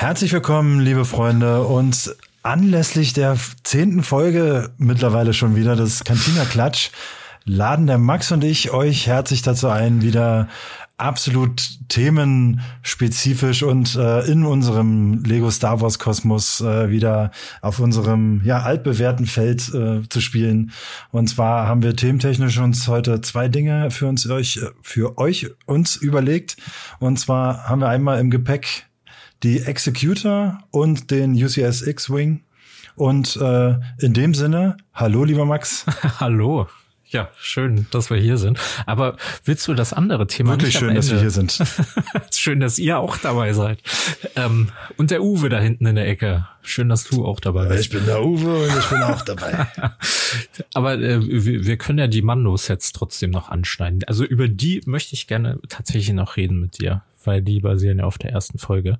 Herzlich willkommen, liebe Freunde, und anlässlich der zehnten Folge mittlerweile schon wieder des Cantina Klatsch laden der Max und ich euch herzlich dazu ein, wieder absolut themenspezifisch und äh, in unserem Lego Star Wars Kosmos äh, wieder auf unserem ja altbewährten Feld äh, zu spielen. Und zwar haben wir thementechnisch uns heute zwei Dinge für uns euch für euch uns überlegt. Und zwar haben wir einmal im Gepäck die Executor und den UCS X-Wing. Und äh, in dem Sinne, hallo lieber Max. hallo. Ja, schön, dass wir hier sind. Aber willst du das andere Thema Wirklich schön, dass wir hier sind. schön, dass ihr auch dabei seid. Ähm, und der Uwe da hinten in der Ecke. Schön, dass du auch dabei bist. Ich bin der Uwe und ich bin auch dabei. Aber äh, wir, wir können ja die Mando-Sets trotzdem noch anschneiden. Also über die möchte ich gerne tatsächlich noch reden mit dir, weil die basieren ja auf der ersten Folge.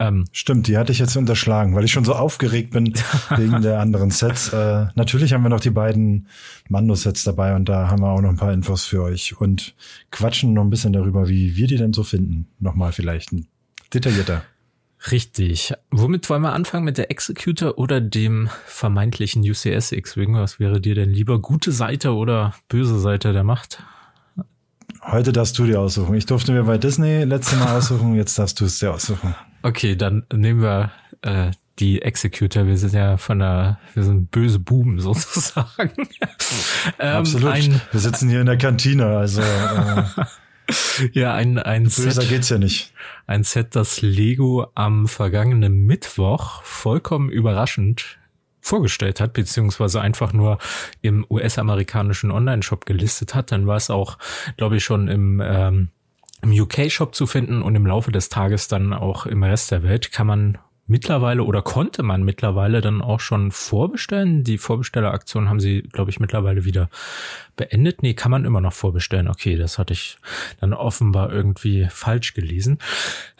Ähm, Stimmt, die hatte ich jetzt unterschlagen, weil ich schon so aufgeregt bin wegen der anderen Sets. Äh, natürlich haben wir noch die beiden Mando-Sets dabei und da haben wir auch noch ein paar Infos für euch und quatschen noch ein bisschen darüber, wie wir die denn so finden. Nochmal vielleicht ein detaillierter. Richtig. Womit wollen wir anfangen? Mit der Executor oder dem vermeintlichen UCS X-Wing? Was wäre dir denn lieber? Gute Seite oder böse Seite der Macht? Heute darfst du dir aussuchen. Ich durfte mir bei Disney letzte Mal aussuchen, jetzt darfst du es dir aussuchen. Okay, dann nehmen wir äh, die Executor. Wir sind ja von der, wir sind böse Buben sozusagen. ähm, Absolut. Ein, wir sitzen hier in der Kantine, also äh, ja, ein, ein Böser Set, geht's ja nicht. Ein Set, das Lego am vergangenen Mittwoch vollkommen überraschend vorgestellt hat, beziehungsweise einfach nur im US-amerikanischen Online-Shop gelistet hat. Dann war es auch, glaube ich, schon im ähm, im UK-Shop zu finden und im Laufe des Tages dann auch im Rest der Welt kann man mittlerweile oder konnte man mittlerweile dann auch schon vorbestellen. Die Vorbestelleraktion haben sie, glaube ich, mittlerweile wieder beendet. Nee, kann man immer noch vorbestellen. Okay, das hatte ich dann offenbar irgendwie falsch gelesen.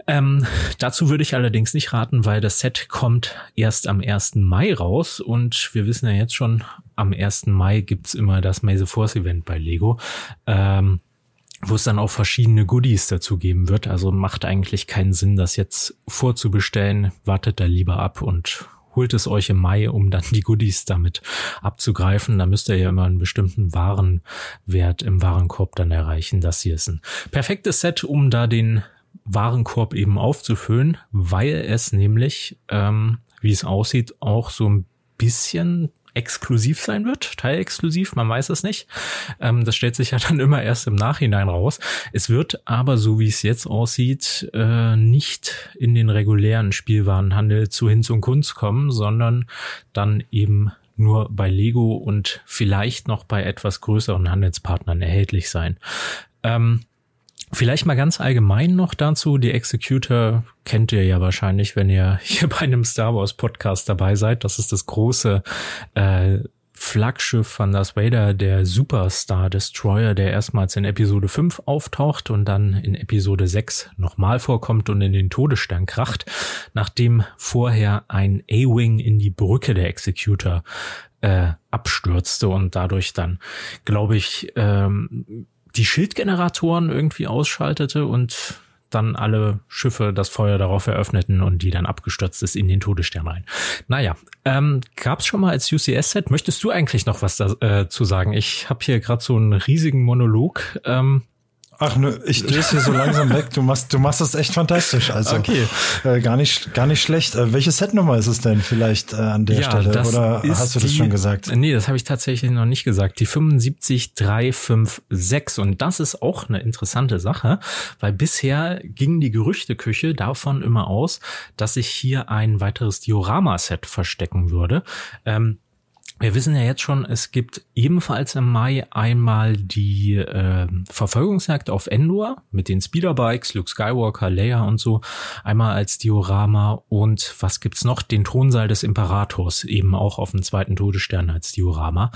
Ähm, dazu würde ich allerdings nicht raten, weil das Set kommt erst am 1. Mai raus und wir wissen ja jetzt schon, am 1. Mai gibt's immer das Maze Force Event bei Lego. Ähm, wo es dann auch verschiedene Goodies dazu geben wird. Also macht eigentlich keinen Sinn, das jetzt vorzubestellen. Wartet da lieber ab und holt es euch im Mai, um dann die Goodies damit abzugreifen. Da müsst ihr ja immer einen bestimmten Warenwert im Warenkorb dann erreichen. Das hier ist ein perfektes Set, um da den Warenkorb eben aufzufüllen, weil es nämlich, ähm, wie es aussieht, auch so ein bisschen exklusiv sein wird, teilexklusiv, man weiß es nicht. Ähm, das stellt sich ja dann immer erst im Nachhinein raus. Es wird aber, so wie es jetzt aussieht, äh, nicht in den regulären Spielwarenhandel zu Hinz und Kunst kommen, sondern dann eben nur bei Lego und vielleicht noch bei etwas größeren Handelspartnern erhältlich sein. Ähm, Vielleicht mal ganz allgemein noch dazu. Die Executor kennt ihr ja wahrscheinlich, wenn ihr hier bei einem Star Wars Podcast dabei seid. Das ist das große äh, Flaggschiff von Darth Vader, der Superstar Destroyer, der erstmals in Episode 5 auftaucht und dann in Episode 6 nochmal vorkommt und in den Todesstern kracht, nachdem vorher ein A-Wing in die Brücke der Executor äh, abstürzte und dadurch dann, glaube ich, ähm, die Schildgeneratoren irgendwie ausschaltete und dann alle Schiffe das Feuer darauf eröffneten und die dann abgestürzt ist in den Todesstern rein. Naja, ähm, gab schon mal als UCS-Set? Möchtest du eigentlich noch was dazu äh, sagen? Ich habe hier gerade so einen riesigen Monolog. Ähm, Ach ne, ich lese hier so langsam weg. Du machst, du machst das echt fantastisch. Also okay. äh, gar nicht, gar nicht schlecht. Äh, welche Setnummer ist es denn vielleicht äh, an der ja, Stelle? Oder hast du das die, schon gesagt? Nee, das habe ich tatsächlich noch nicht gesagt. Die 75356 und das ist auch eine interessante Sache, weil bisher ging die Gerüchteküche davon immer aus, dass sich hier ein weiteres Diorama-Set verstecken würde. Ähm, wir wissen ja jetzt schon, es gibt ebenfalls im Mai einmal die äh, Verfolgungsjagd auf Endor mit den Speederbikes, Luke Skywalker, Leia und so, einmal als Diorama und was gibt's noch? Den Thronsaal des Imperators, eben auch auf dem zweiten Todesstern als Diorama.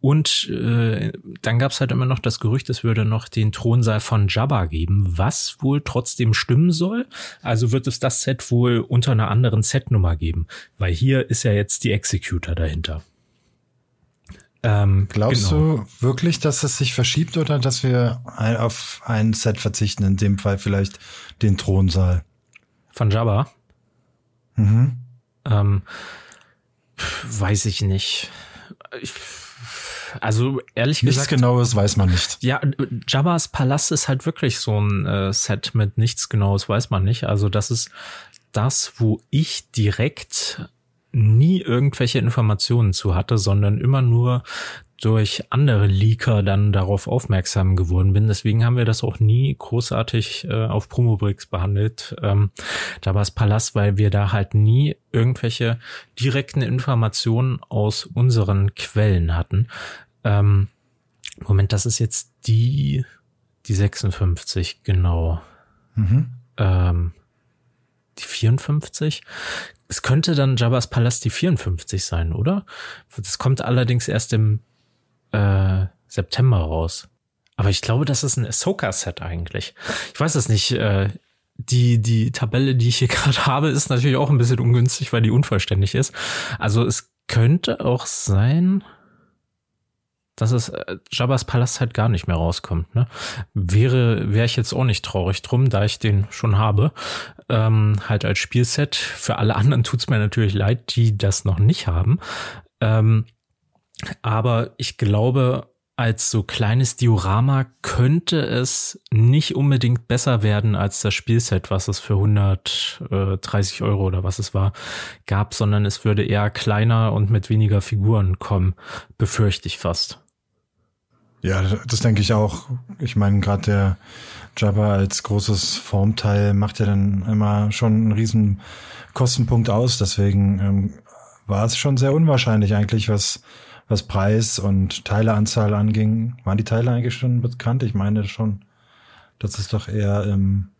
Und äh, dann gab's halt immer noch das Gerücht, es würde noch den Thronsaal von Jabba geben, was wohl trotzdem stimmen soll. Also wird es das Set wohl unter einer anderen Setnummer geben, weil hier ist ja jetzt die Executor dahinter. Ähm, Glaubst genau. du wirklich, dass es sich verschiebt oder dass wir auf ein Set verzichten, in dem Fall vielleicht den Thronsaal? Von Jabba? Mhm. Ähm, weiß ich nicht. Ich, also ehrlich nichts gesagt. Nichts Genaues weiß man nicht. Ja, Jabba's Palast ist halt wirklich so ein äh, Set mit nichts Genaues weiß man nicht. Also das ist das, wo ich direkt nie irgendwelche Informationen zu hatte, sondern immer nur durch andere Leaker dann darauf aufmerksam geworden bin. Deswegen haben wir das auch nie großartig äh, auf Promobricks behandelt. Ähm, da war es Palast, weil wir da halt nie irgendwelche direkten Informationen aus unseren Quellen hatten. Ähm, Moment, das ist jetzt die, die 56, genau. Mhm. Ähm, die 54? Es könnte dann Jabba's Palast die 54 sein, oder? Das kommt allerdings erst im äh, September raus. Aber ich glaube, das ist ein Ahsoka-Set eigentlich. Ich weiß es nicht. Äh, die, die Tabelle, die ich hier gerade habe, ist natürlich auch ein bisschen ungünstig, weil die unvollständig ist. Also es könnte auch sein, dass es äh, Jabba's Palast halt gar nicht mehr rauskommt. Ne? Wäre, wäre ich jetzt auch nicht traurig drum, da ich den schon habe. Ähm, halt als Spielset. Für alle anderen tut's mir natürlich leid, die das noch nicht haben. Ähm, aber ich glaube, als so kleines Diorama könnte es nicht unbedingt besser werden als das Spielset, was es für 130 Euro oder was es war, gab, sondern es würde eher kleiner und mit weniger Figuren kommen, befürchte ich fast. Ja, das denke ich auch. Ich meine, gerade der Jabba als großes Formteil macht ja dann immer schon einen riesen Kostenpunkt aus. Deswegen ähm, war es schon sehr unwahrscheinlich eigentlich, was was Preis und Teileanzahl anging. Waren die Teile eigentlich schon bekannt? Ich meine schon, das ist doch eher im,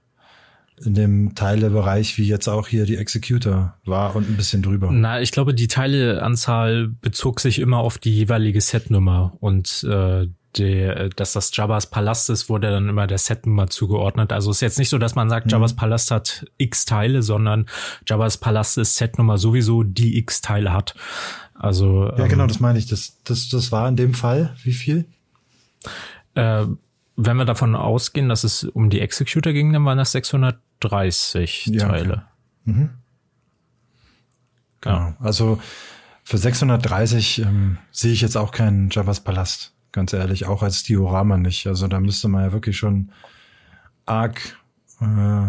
in dem Teilebereich wie jetzt auch hier die Executor war und ein bisschen drüber. Na, ich glaube, die Teileanzahl bezog sich immer auf die jeweilige Setnummer und äh, die, dass das Jabba's Palast ist, wurde dann immer der Setnummer zugeordnet. Also ist jetzt nicht so, dass man sagt, mhm. Jabba's Palast hat x Teile, sondern Jabba's Palast ist Setnummer sowieso, die x Teile hat. Also ja, genau, ähm, das meine ich. Das, das, das war in dem Fall wie viel? Äh, wenn wir davon ausgehen, dass es um die Executor ging, dann waren das 630 ja, Teile. Okay. Mhm. Genau. Ja. Also für 630 ähm, sehe ich jetzt auch keinen Javas Palast, ganz ehrlich, auch als Diorama nicht. Also da müsste man ja wirklich schon arg äh,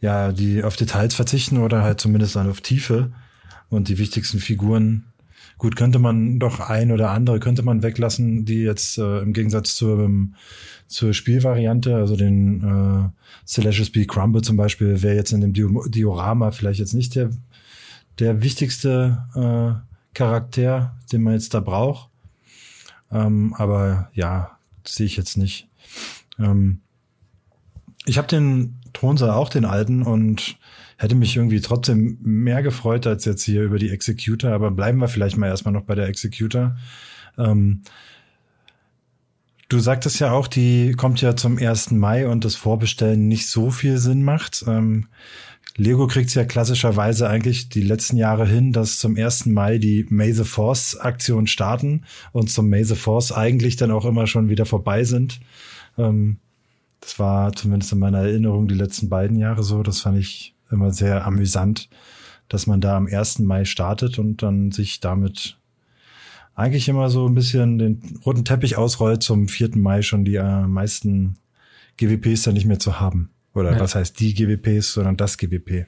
ja die auf Details verzichten oder halt zumindest dann auf Tiefe und die wichtigsten Figuren. Gut, könnte man doch ein oder andere könnte man weglassen, die jetzt äh, im Gegensatz zur, ähm, zur Spielvariante, also den äh, Celestial Speed Crumble zum Beispiel, wäre jetzt in dem Diorama vielleicht jetzt nicht der, der wichtigste äh, Charakter, den man jetzt da braucht. Ähm, aber ja, sehe ich jetzt nicht. Ähm, ich habe den Thronsaal auch den alten und hätte mich irgendwie trotzdem mehr gefreut als jetzt hier über die Executor, aber bleiben wir vielleicht mal erstmal noch bei der Executor. Ähm, du sagtest ja auch, die kommt ja zum 1. Mai und das Vorbestellen nicht so viel Sinn macht. Ähm, Lego kriegt ja klassischerweise eigentlich die letzten Jahre hin, dass zum 1. Mai die May the Force Aktion starten und zum May the Force eigentlich dann auch immer schon wieder vorbei sind. Ähm, das war zumindest in meiner Erinnerung die letzten beiden Jahre so. Das fand ich immer sehr amüsant, dass man da am 1. Mai startet und dann sich damit eigentlich immer so ein bisschen den roten Teppich ausrollt, zum 4. Mai schon die äh, meisten GWPs dann nicht mehr zu haben. Oder ja. was heißt die GWPs, sondern das GWP.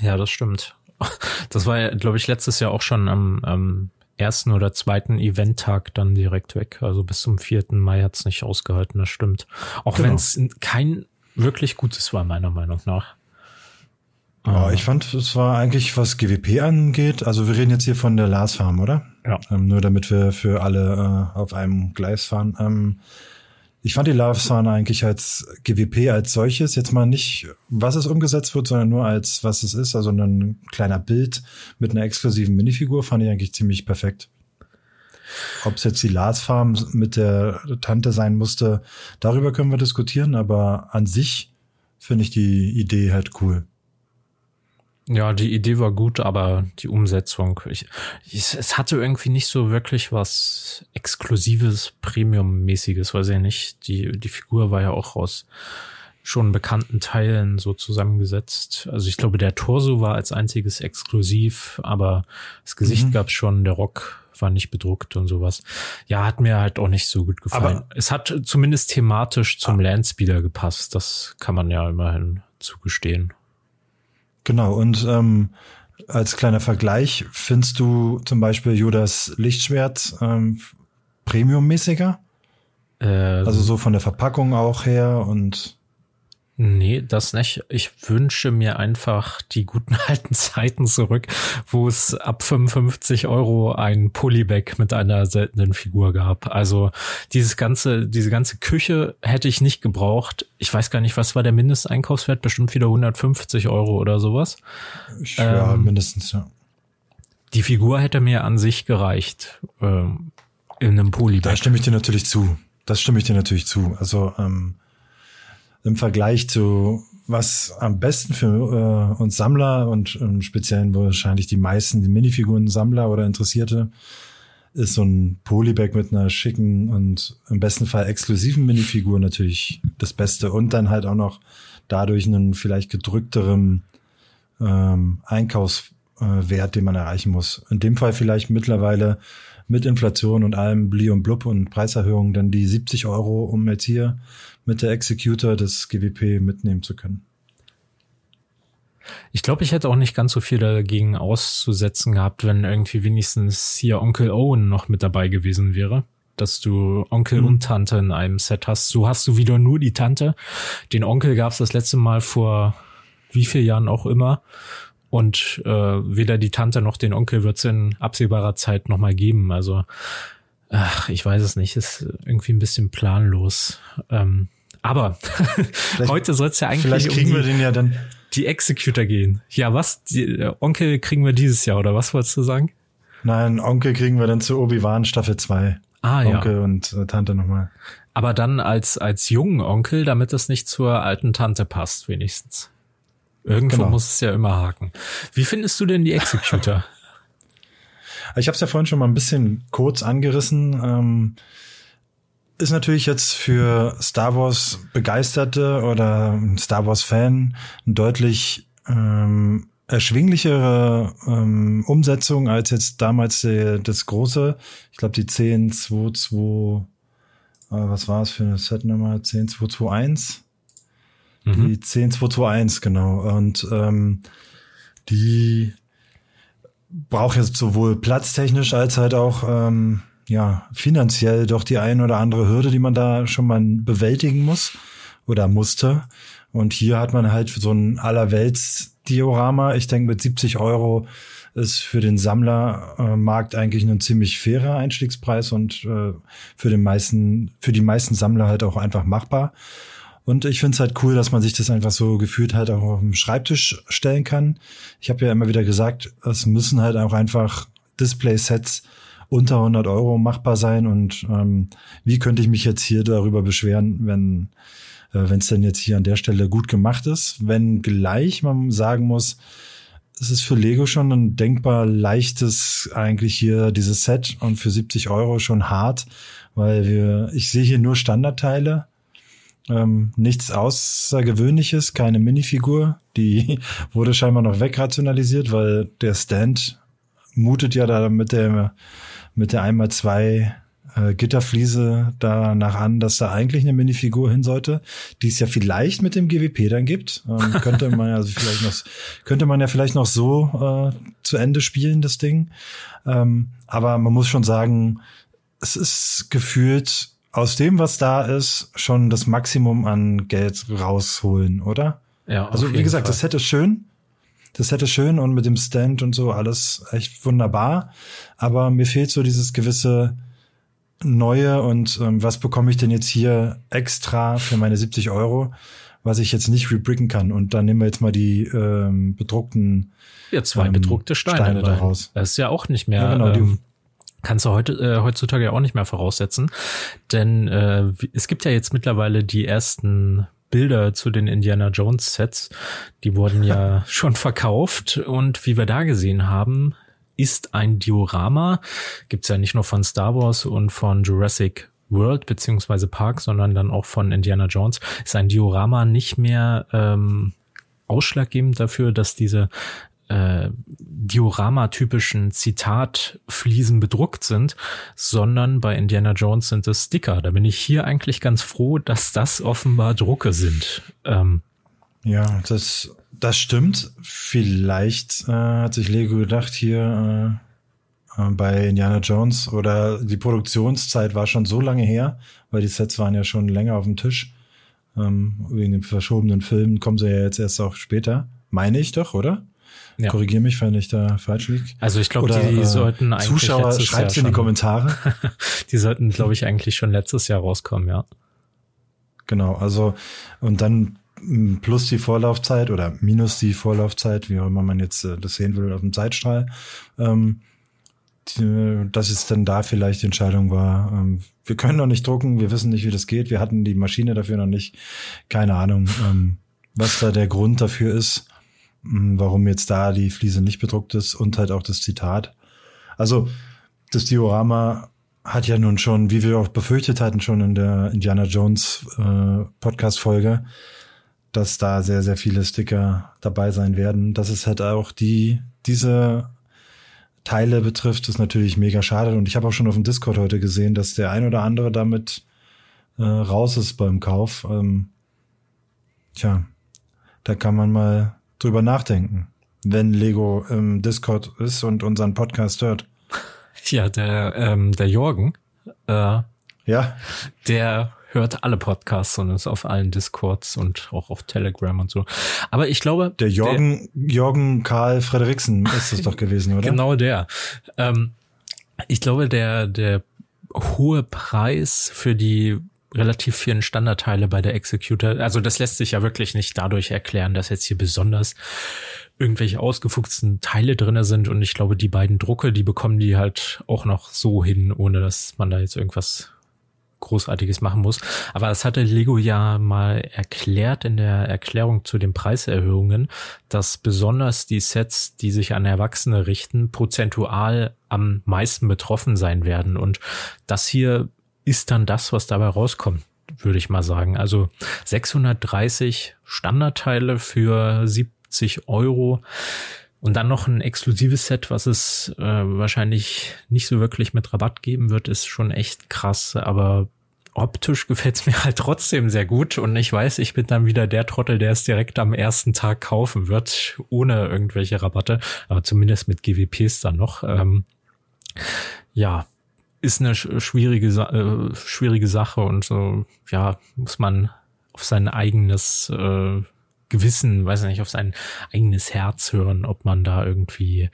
Ja, das stimmt. Das war ja, glaube ich, letztes Jahr auch schon am, am ersten oder zweiten Eventtag dann direkt weg. Also bis zum 4. Mai hat's nicht ausgehalten, das stimmt. Auch genau. wenn es kein wirklich Gutes war, meiner Meinung nach. Ja, ich fand, es war eigentlich, was GWP angeht, also wir reden jetzt hier von der Lars Farm, oder? Ja. Ähm, nur damit wir für alle äh, auf einem Gleis fahren. Ähm, ich fand die Lars Farm eigentlich als GWP als solches, jetzt mal nicht, was es umgesetzt wird, sondern nur als was es ist, also ein kleiner Bild mit einer exklusiven Minifigur, fand ich eigentlich ziemlich perfekt. Ob es jetzt die Lars Farm mit der Tante sein musste, darüber können wir diskutieren, aber an sich finde ich die Idee halt cool. Ja, die Idee war gut, aber die Umsetzung, ich, ich, es hatte irgendwie nicht so wirklich was Exklusives, Premium-mäßiges, weiß ich nicht. Die, die Figur war ja auch aus schon bekannten Teilen so zusammengesetzt. Also ich glaube, der Torso war als einziges exklusiv, aber das Gesicht mhm. gab's schon, der Rock war nicht bedruckt und sowas. Ja, hat mir halt auch nicht so gut gefallen. Aber es hat zumindest thematisch zum ah. Landspeeder gepasst. Das kann man ja immerhin zugestehen. Genau, und ähm, als kleiner Vergleich, findest du zum Beispiel Judas Lichtschwert ähm, Premium-mäßiger? Äh, also so von der Verpackung auch her und Nee, das nicht. Ich wünsche mir einfach die guten alten Zeiten zurück, wo es ab 55 Euro ein Polybag mit einer seltenen Figur gab. Also dieses ganze, diese ganze Küche hätte ich nicht gebraucht. Ich weiß gar nicht, was war der Mindesteinkaufswert? Bestimmt wieder 150 Euro oder sowas. Ja, ähm, mindestens, ja. Die Figur hätte mir an sich gereicht. Ähm, in einem Polybag. Da stimme ich dir natürlich zu. Das stimme ich dir natürlich zu. Also, ähm, im Vergleich zu was am besten für äh, uns Sammler und im Speziellen wahrscheinlich die meisten die Minifiguren Sammler oder Interessierte ist so ein Polybag mit einer schicken und im besten Fall exklusiven Minifigur natürlich das Beste und dann halt auch noch dadurch einen vielleicht gedrückteren ähm, Einkaufswert, den man erreichen muss. In dem Fall vielleicht mittlerweile mit Inflation und allem Bli und Blub und Preiserhöhungen dann die 70 Euro, um jetzt hier mit der Executor des GWP mitnehmen zu können. Ich glaube, ich hätte auch nicht ganz so viel dagegen auszusetzen gehabt, wenn irgendwie wenigstens hier Onkel Owen noch mit dabei gewesen wäre. Dass du Onkel mhm. und Tante in einem Set hast. So hast du wieder nur die Tante. Den Onkel gab es das letzte Mal vor wie viel Jahren auch immer. Und äh, weder die Tante noch den Onkel wird es in absehbarer Zeit nochmal geben. Also, ach, ich weiß es nicht, ist irgendwie ein bisschen planlos. Ähm, aber heute soll es ja eigentlich vielleicht kriegen um die, wir den ja dann die Executor gehen. Ja, was? Die, äh, Onkel kriegen wir dieses Jahr oder was wolltest du sagen? Nein, Onkel kriegen wir dann zu Obi-Wan Staffel 2. Ah, Onkel ja. Onkel und äh, Tante nochmal. Aber dann als als jungen Onkel, damit es nicht zur alten Tante passt, wenigstens. Irgendwo genau. muss es ja immer haken. Wie findest du denn die Executor? ich habe es ja vorhin schon mal ein bisschen kurz angerissen. Ähm, ist natürlich jetzt für Star Wars Begeisterte oder Star Wars Fan deutlich ähm, erschwinglichere ähm, Umsetzung als jetzt damals die, das große. Ich glaube die 1022, äh, was war es für eine Setnummer? 10221. Mhm. Die 10221, genau. Und ähm, die braucht jetzt sowohl platztechnisch als halt auch ähm, ja finanziell doch die ein oder andere Hürde, die man da schon mal bewältigen muss oder musste. Und hier hat man halt so ein Allerwelts-Diorama. Ich denke, mit 70 Euro ist für den Sammlermarkt eigentlich ein ziemlich fairer Einstiegspreis und äh, für den meisten, für die meisten Sammler halt auch einfach machbar. Und ich finde es halt cool, dass man sich das einfach so gefühlt halt auch auf dem Schreibtisch stellen kann. Ich habe ja immer wieder gesagt, es müssen halt auch einfach Display-Sets unter 100 Euro machbar sein. Und ähm, wie könnte ich mich jetzt hier darüber beschweren, wenn äh, wenn es denn jetzt hier an der Stelle gut gemacht ist? Wenn gleich man sagen muss, es ist für Lego schon ein denkbar leichtes eigentlich hier dieses Set und für 70 Euro schon hart, weil wir ich sehe hier nur Standardteile ähm, nichts Außergewöhnliches, keine Minifigur. Die wurde scheinbar noch wegrationalisiert, weil der Stand mutet ja da mit der, mit der einmal zwei äh, Gitterfliese danach an, dass da eigentlich eine Minifigur hin sollte, die es ja vielleicht mit dem GWP dann gibt. Ähm, könnte man ja vielleicht noch, könnte man ja vielleicht noch so äh, zu Ende spielen, das Ding. Ähm, aber man muss schon sagen, es ist gefühlt aus dem, was da ist, schon das Maximum an Geld rausholen, oder? Ja. Also wie gesagt, Fall. das Set ist schön. Das ist schön und mit dem Stand und so alles echt wunderbar. Aber mir fehlt so dieses gewisse Neue und ähm, was bekomme ich denn jetzt hier extra für meine 70 Euro, was ich jetzt nicht rebricken kann. Und dann nehmen wir jetzt mal die ähm, bedruckten ja, zwei ähm, bedruckte Steine, Steine daraus. Das ist ja auch nicht mehr. Ja, genau, ähm, kannst du heute äh, heutzutage ja auch nicht mehr voraussetzen, denn äh, es gibt ja jetzt mittlerweile die ersten Bilder zu den Indiana Jones Sets, die wurden ja schon verkauft. Und wie wir da gesehen haben, ist ein Diorama, gibt's ja nicht nur von Star Wars und von Jurassic World beziehungsweise Park, sondern dann auch von Indiana Jones, ist ein Diorama nicht mehr ähm, ausschlaggebend dafür, dass diese äh, Diorama-typischen Zitatfliesen bedruckt sind, sondern bei Indiana Jones sind es Sticker. Da bin ich hier eigentlich ganz froh, dass das offenbar Drucke sind. Ähm, ja, das, das stimmt. Vielleicht äh, hat sich Lego gedacht, hier äh, äh, bei Indiana Jones oder die Produktionszeit war schon so lange her, weil die Sets waren ja schon länger auf dem Tisch. Ähm, wegen den verschobenen Filmen kommen sie ja jetzt erst auch später. Meine ich doch, oder? Ja. Korrigiere mich, wenn ich da falsch liege. Also ich glaube, die, die äh, sollten eigentlich Zuschauer, schreibt in die Kommentare. die sollten, glaube ich, eigentlich schon letztes Jahr rauskommen, ja. Genau, also und dann plus die Vorlaufzeit oder minus die Vorlaufzeit, wie auch immer man jetzt äh, das sehen will auf dem Zeitstrahl. Ähm, die, dass es dann da vielleicht die Entscheidung war, ähm, wir können noch nicht drucken, wir wissen nicht, wie das geht, wir hatten die Maschine dafür noch nicht, keine Ahnung, ähm, was da der Grund dafür ist, warum jetzt da die Fliese nicht bedruckt ist und halt auch das Zitat. Also das Diorama hat ja nun schon, wie wir auch befürchtet hatten, schon in der Indiana Jones äh, Podcast-Folge, dass da sehr, sehr viele Sticker dabei sein werden. Dass es halt auch die, diese Teile betrifft, ist natürlich mega schade. Und ich habe auch schon auf dem Discord heute gesehen, dass der ein oder andere damit äh, raus ist beim Kauf. Ähm, tja, da kann man mal drüber nachdenken, wenn Lego im Discord ist und unseren Podcast hört. Ja, der, ähm, der Jorgen, äh, ja, der hört alle Podcasts und ist auf allen Discords und auch auf Telegram und so. Aber ich glaube. Der Jorgen, der, Jorgen Karl Frederiksen ist es doch gewesen, oder? Genau der. Ähm, ich glaube, der, der hohe Preis für die relativ vielen Standardteile bei der Executor, also das lässt sich ja wirklich nicht dadurch erklären, dass jetzt hier besonders irgendwelche ausgefuchsten Teile drinne sind und ich glaube, die beiden Drucke, die bekommen die halt auch noch so hin, ohne dass man da jetzt irgendwas Großartiges machen muss. Aber das hatte Lego ja mal erklärt in der Erklärung zu den Preiserhöhungen, dass besonders die Sets, die sich an Erwachsene richten, prozentual am meisten betroffen sein werden. Und das hier ist dann das, was dabei rauskommt, würde ich mal sagen. Also 630 Standardteile für 70 Euro. Und dann noch ein exklusives Set, was es äh, wahrscheinlich nicht so wirklich mit Rabatt geben wird, ist schon echt krass. Aber optisch gefällt es mir halt trotzdem sehr gut. Und ich weiß, ich bin dann wieder der Trottel, der es direkt am ersten Tag kaufen wird, ohne irgendwelche Rabatte. Aber zumindest mit GWPs dann noch. Ähm, ja, ist eine schwierige, äh, schwierige Sache und so, ja, muss man auf sein eigenes äh, Gewissen, weiß nicht, auf sein eigenes Herz hören, ob man da irgendwie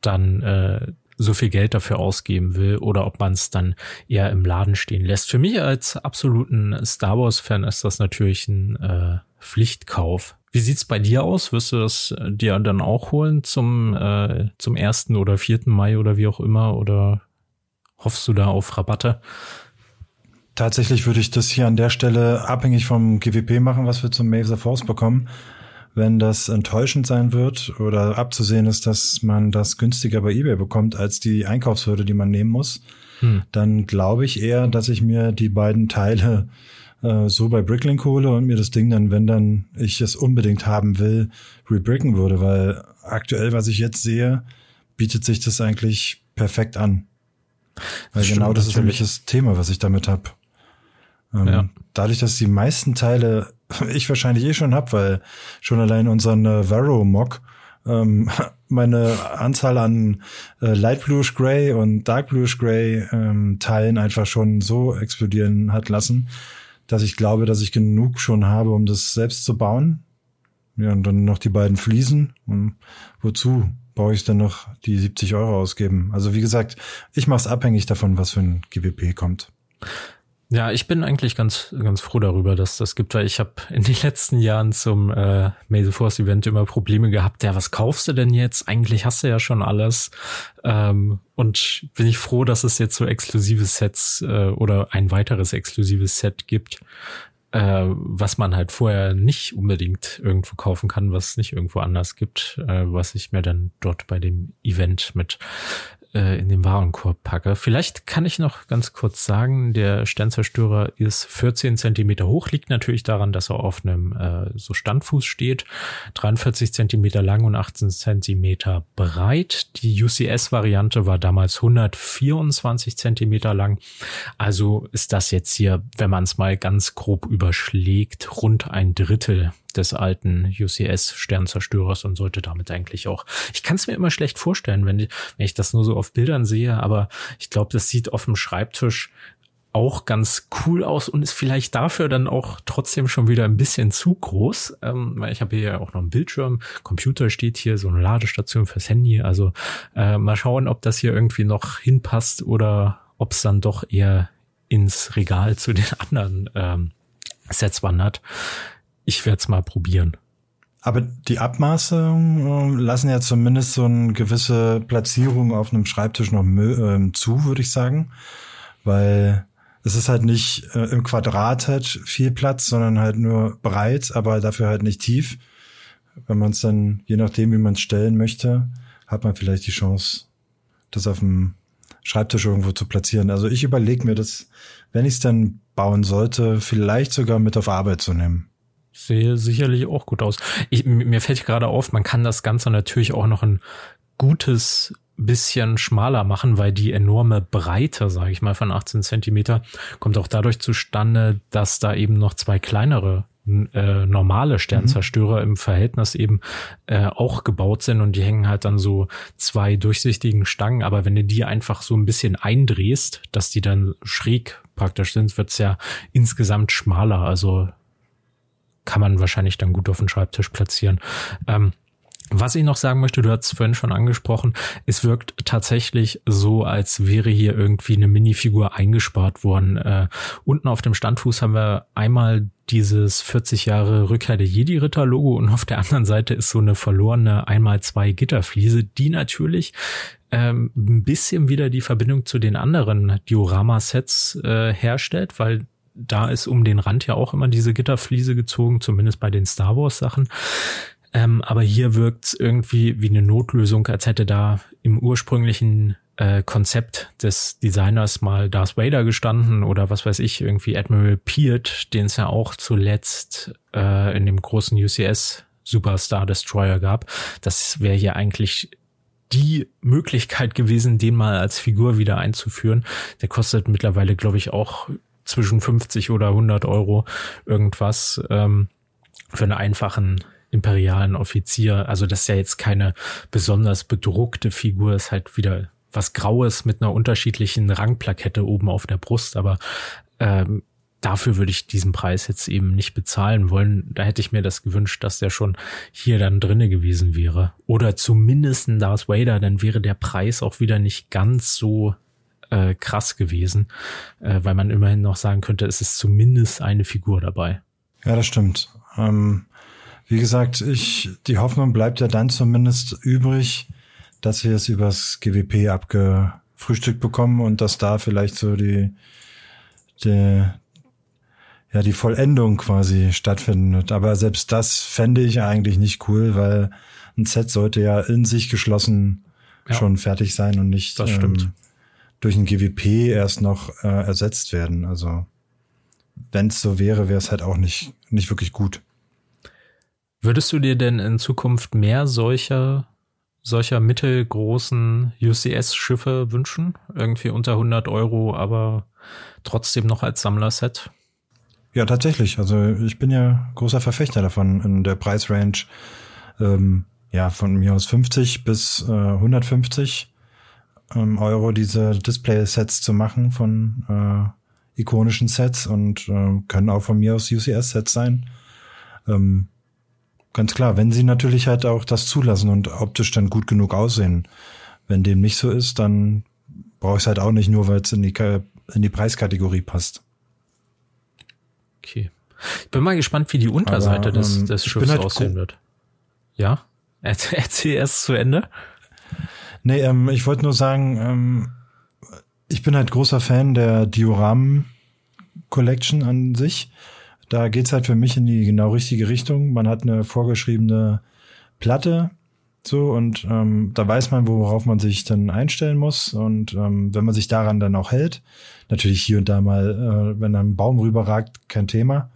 dann äh, so viel Geld dafür ausgeben will oder ob man es dann eher im Laden stehen lässt. Für mich als absoluten Star Wars-Fan ist das natürlich ein äh, Pflichtkauf. Wie sieht's bei dir aus? Wirst du das äh, dir dann auch holen zum äh, zum ersten oder vierten Mai oder wie auch immer? Oder hoffst du da auf Rabatte? Tatsächlich würde ich das hier an der Stelle abhängig vom GWP machen, was wir zum the Force bekommen. Wenn das enttäuschend sein wird oder abzusehen ist, dass man das günstiger bei eBay bekommt als die Einkaufshürde, die man nehmen muss, hm. dann glaube ich eher, dass ich mir die beiden Teile äh, so bei Bricklink hole und mir das Ding dann, wenn dann ich es unbedingt haben will, rebricken würde, weil aktuell, was ich jetzt sehe, bietet sich das eigentlich perfekt an. Weil das genau das ist nämlich das Thema, was ich damit habe. Ähm, ja. Dadurch, dass die meisten Teile ich wahrscheinlich eh schon hab, weil schon allein unseren äh, Varro-Mock ähm, meine Anzahl an äh, Light Bluish Gray und Dark Bluish Gray ähm, Teilen einfach schon so explodieren hat lassen, dass ich glaube, dass ich genug schon habe, um das selbst zu bauen. Ja, und dann noch die beiden Fliesen. Und wozu brauche ich dann noch die 70 Euro ausgeben? Also wie gesagt, ich mache es abhängig davon, was für ein GWP kommt. Ja, ich bin eigentlich ganz ganz froh darüber, dass das gibt, weil ich habe in den letzten Jahren zum äh, May the Force Event immer Probleme gehabt. Ja, was kaufst du denn jetzt? Eigentlich hast du ja schon alles. Ähm, und bin ich froh, dass es jetzt so exklusive Sets äh, oder ein weiteres exklusives Set gibt. Äh, was man halt vorher nicht unbedingt irgendwo kaufen kann, was es nicht irgendwo anders gibt, äh, was ich mir dann dort bei dem Event mit äh, in den Warenkorb packe. Vielleicht kann ich noch ganz kurz sagen, der Sternzerstörer ist 14 Zentimeter hoch, liegt natürlich daran, dass er auf einem äh, so Standfuß steht, 43 Zentimeter lang und 18 Zentimeter breit. Die UCS-Variante war damals 124 Zentimeter lang. Also ist das jetzt hier, wenn man es mal ganz grob überschlägt, rund ein Drittel des alten UCS-Sternzerstörers und sollte damit eigentlich auch. Ich kann es mir immer schlecht vorstellen, wenn ich, wenn ich das nur so auf Bildern sehe, aber ich glaube, das sieht auf dem Schreibtisch auch ganz cool aus und ist vielleicht dafür dann auch trotzdem schon wieder ein bisschen zu groß. Ähm, ich habe hier ja auch noch einen Bildschirm, Computer steht hier, so eine Ladestation fürs Handy. Also äh, mal schauen, ob das hier irgendwie noch hinpasst oder ob es dann doch eher ins Regal zu den anderen ähm, Sets wandert ich werde es mal probieren. Aber die Abmaße äh, lassen ja zumindest so eine gewisse Platzierung auf einem Schreibtisch noch äh, zu, würde ich sagen. Weil es ist halt nicht äh, im Quadrat halt viel Platz, sondern halt nur breit, aber dafür halt nicht tief. Wenn man es dann, je nachdem, wie man es stellen möchte, hat man vielleicht die Chance, das auf dem Schreibtisch irgendwo zu platzieren. Also ich überlege mir das, wenn ich es dann bauen sollte, vielleicht sogar mit auf Arbeit zu nehmen sehe sicherlich auch gut aus. Ich, mir fällt gerade auf, man kann das Ganze natürlich auch noch ein gutes bisschen schmaler machen, weil die enorme Breite, sage ich mal, von 18 Zentimeter kommt auch dadurch zustande, dass da eben noch zwei kleinere äh, normale Sternzerstörer mhm. im Verhältnis eben äh, auch gebaut sind und die hängen halt dann so zwei durchsichtigen Stangen, aber wenn du die einfach so ein bisschen eindrehst, dass die dann schräg praktisch sind, wird's ja insgesamt schmaler. Also kann man wahrscheinlich dann gut auf den Schreibtisch platzieren. Ähm, was ich noch sagen möchte, du hast es vorhin schon angesprochen, es wirkt tatsächlich so, als wäre hier irgendwie eine Minifigur eingespart worden. Äh, unten auf dem Standfuß haben wir einmal dieses 40 Jahre Rückkehr der Jedi-Ritter-Logo und auf der anderen Seite ist so eine verlorene einmal zwei Gitterfliese, die natürlich ähm, ein bisschen wieder die Verbindung zu den anderen Diorama-Sets äh, herstellt, weil da ist um den Rand ja auch immer diese Gitterfliese gezogen, zumindest bei den Star Wars Sachen. Ähm, aber hier wirkt es irgendwie wie eine Notlösung, als hätte da im ursprünglichen äh, Konzept des Designers mal Darth Vader gestanden oder was weiß ich, irgendwie Admiral Peart, den es ja auch zuletzt äh, in dem großen UCS Superstar Destroyer gab. Das wäre hier eigentlich die Möglichkeit gewesen, den mal als Figur wieder einzuführen. Der kostet mittlerweile, glaube ich, auch zwischen 50 oder 100 Euro irgendwas ähm, für einen einfachen imperialen Offizier. Also das ist ja jetzt keine besonders bedruckte Figur, ist halt wieder was Graues mit einer unterschiedlichen Rangplakette oben auf der Brust, aber ähm, dafür würde ich diesen Preis jetzt eben nicht bezahlen wollen. Da hätte ich mir das gewünscht, dass der schon hier dann drinne gewesen wäre. Oder zumindest ein Darth Vader, dann wäre der Preis auch wieder nicht ganz so äh, krass gewesen, äh, weil man immerhin noch sagen könnte, es ist zumindest eine Figur dabei. Ja, das stimmt. Ähm, wie gesagt, ich, die Hoffnung bleibt ja dann zumindest übrig, dass wir es übers GWP abgefrühstückt bekommen und dass da vielleicht so die, die, ja, die Vollendung quasi stattfindet. Aber selbst das fände ich eigentlich nicht cool, weil ein Set sollte ja in sich geschlossen ja. schon fertig sein und nicht das stimmt. Ähm, durch ein GWP erst noch äh, ersetzt werden. Also wenn es so wäre, wäre es halt auch nicht, nicht wirklich gut. Würdest du dir denn in Zukunft mehr solcher, solcher mittelgroßen UCS-Schiffe wünschen? Irgendwie unter 100 Euro, aber trotzdem noch als Sammlerset? Ja, tatsächlich. Also ich bin ja großer Verfechter davon in der Preisrange. Ähm, ja, von mir aus 50 bis äh, 150 ähm, Euro diese Display-Sets zu machen von äh, ikonischen Sets und äh, können auch von mir aus UCS-Sets sein. Ähm, ganz klar, wenn sie natürlich halt auch das zulassen und optisch dann gut genug aussehen. Wenn dem nicht so ist, dann brauche ich es halt auch nicht nur, weil es in die, in die Preiskategorie passt. Okay. Ich bin mal gespannt, wie die Unterseite Aber, des, ähm, des Schiffs halt aussehen wird. Ja? Erzähl erst zu Ende. Nee, ähm, ich wollte nur sagen, ähm, ich bin halt großer Fan der Dioramen Collection an sich. Da geht's halt für mich in die genau richtige Richtung. Man hat eine vorgeschriebene Platte, so und ähm, da weiß man, worauf man sich dann einstellen muss. Und ähm, wenn man sich daran dann auch hält, natürlich hier und da mal, äh, wenn ein Baum rüberragt, kein Thema.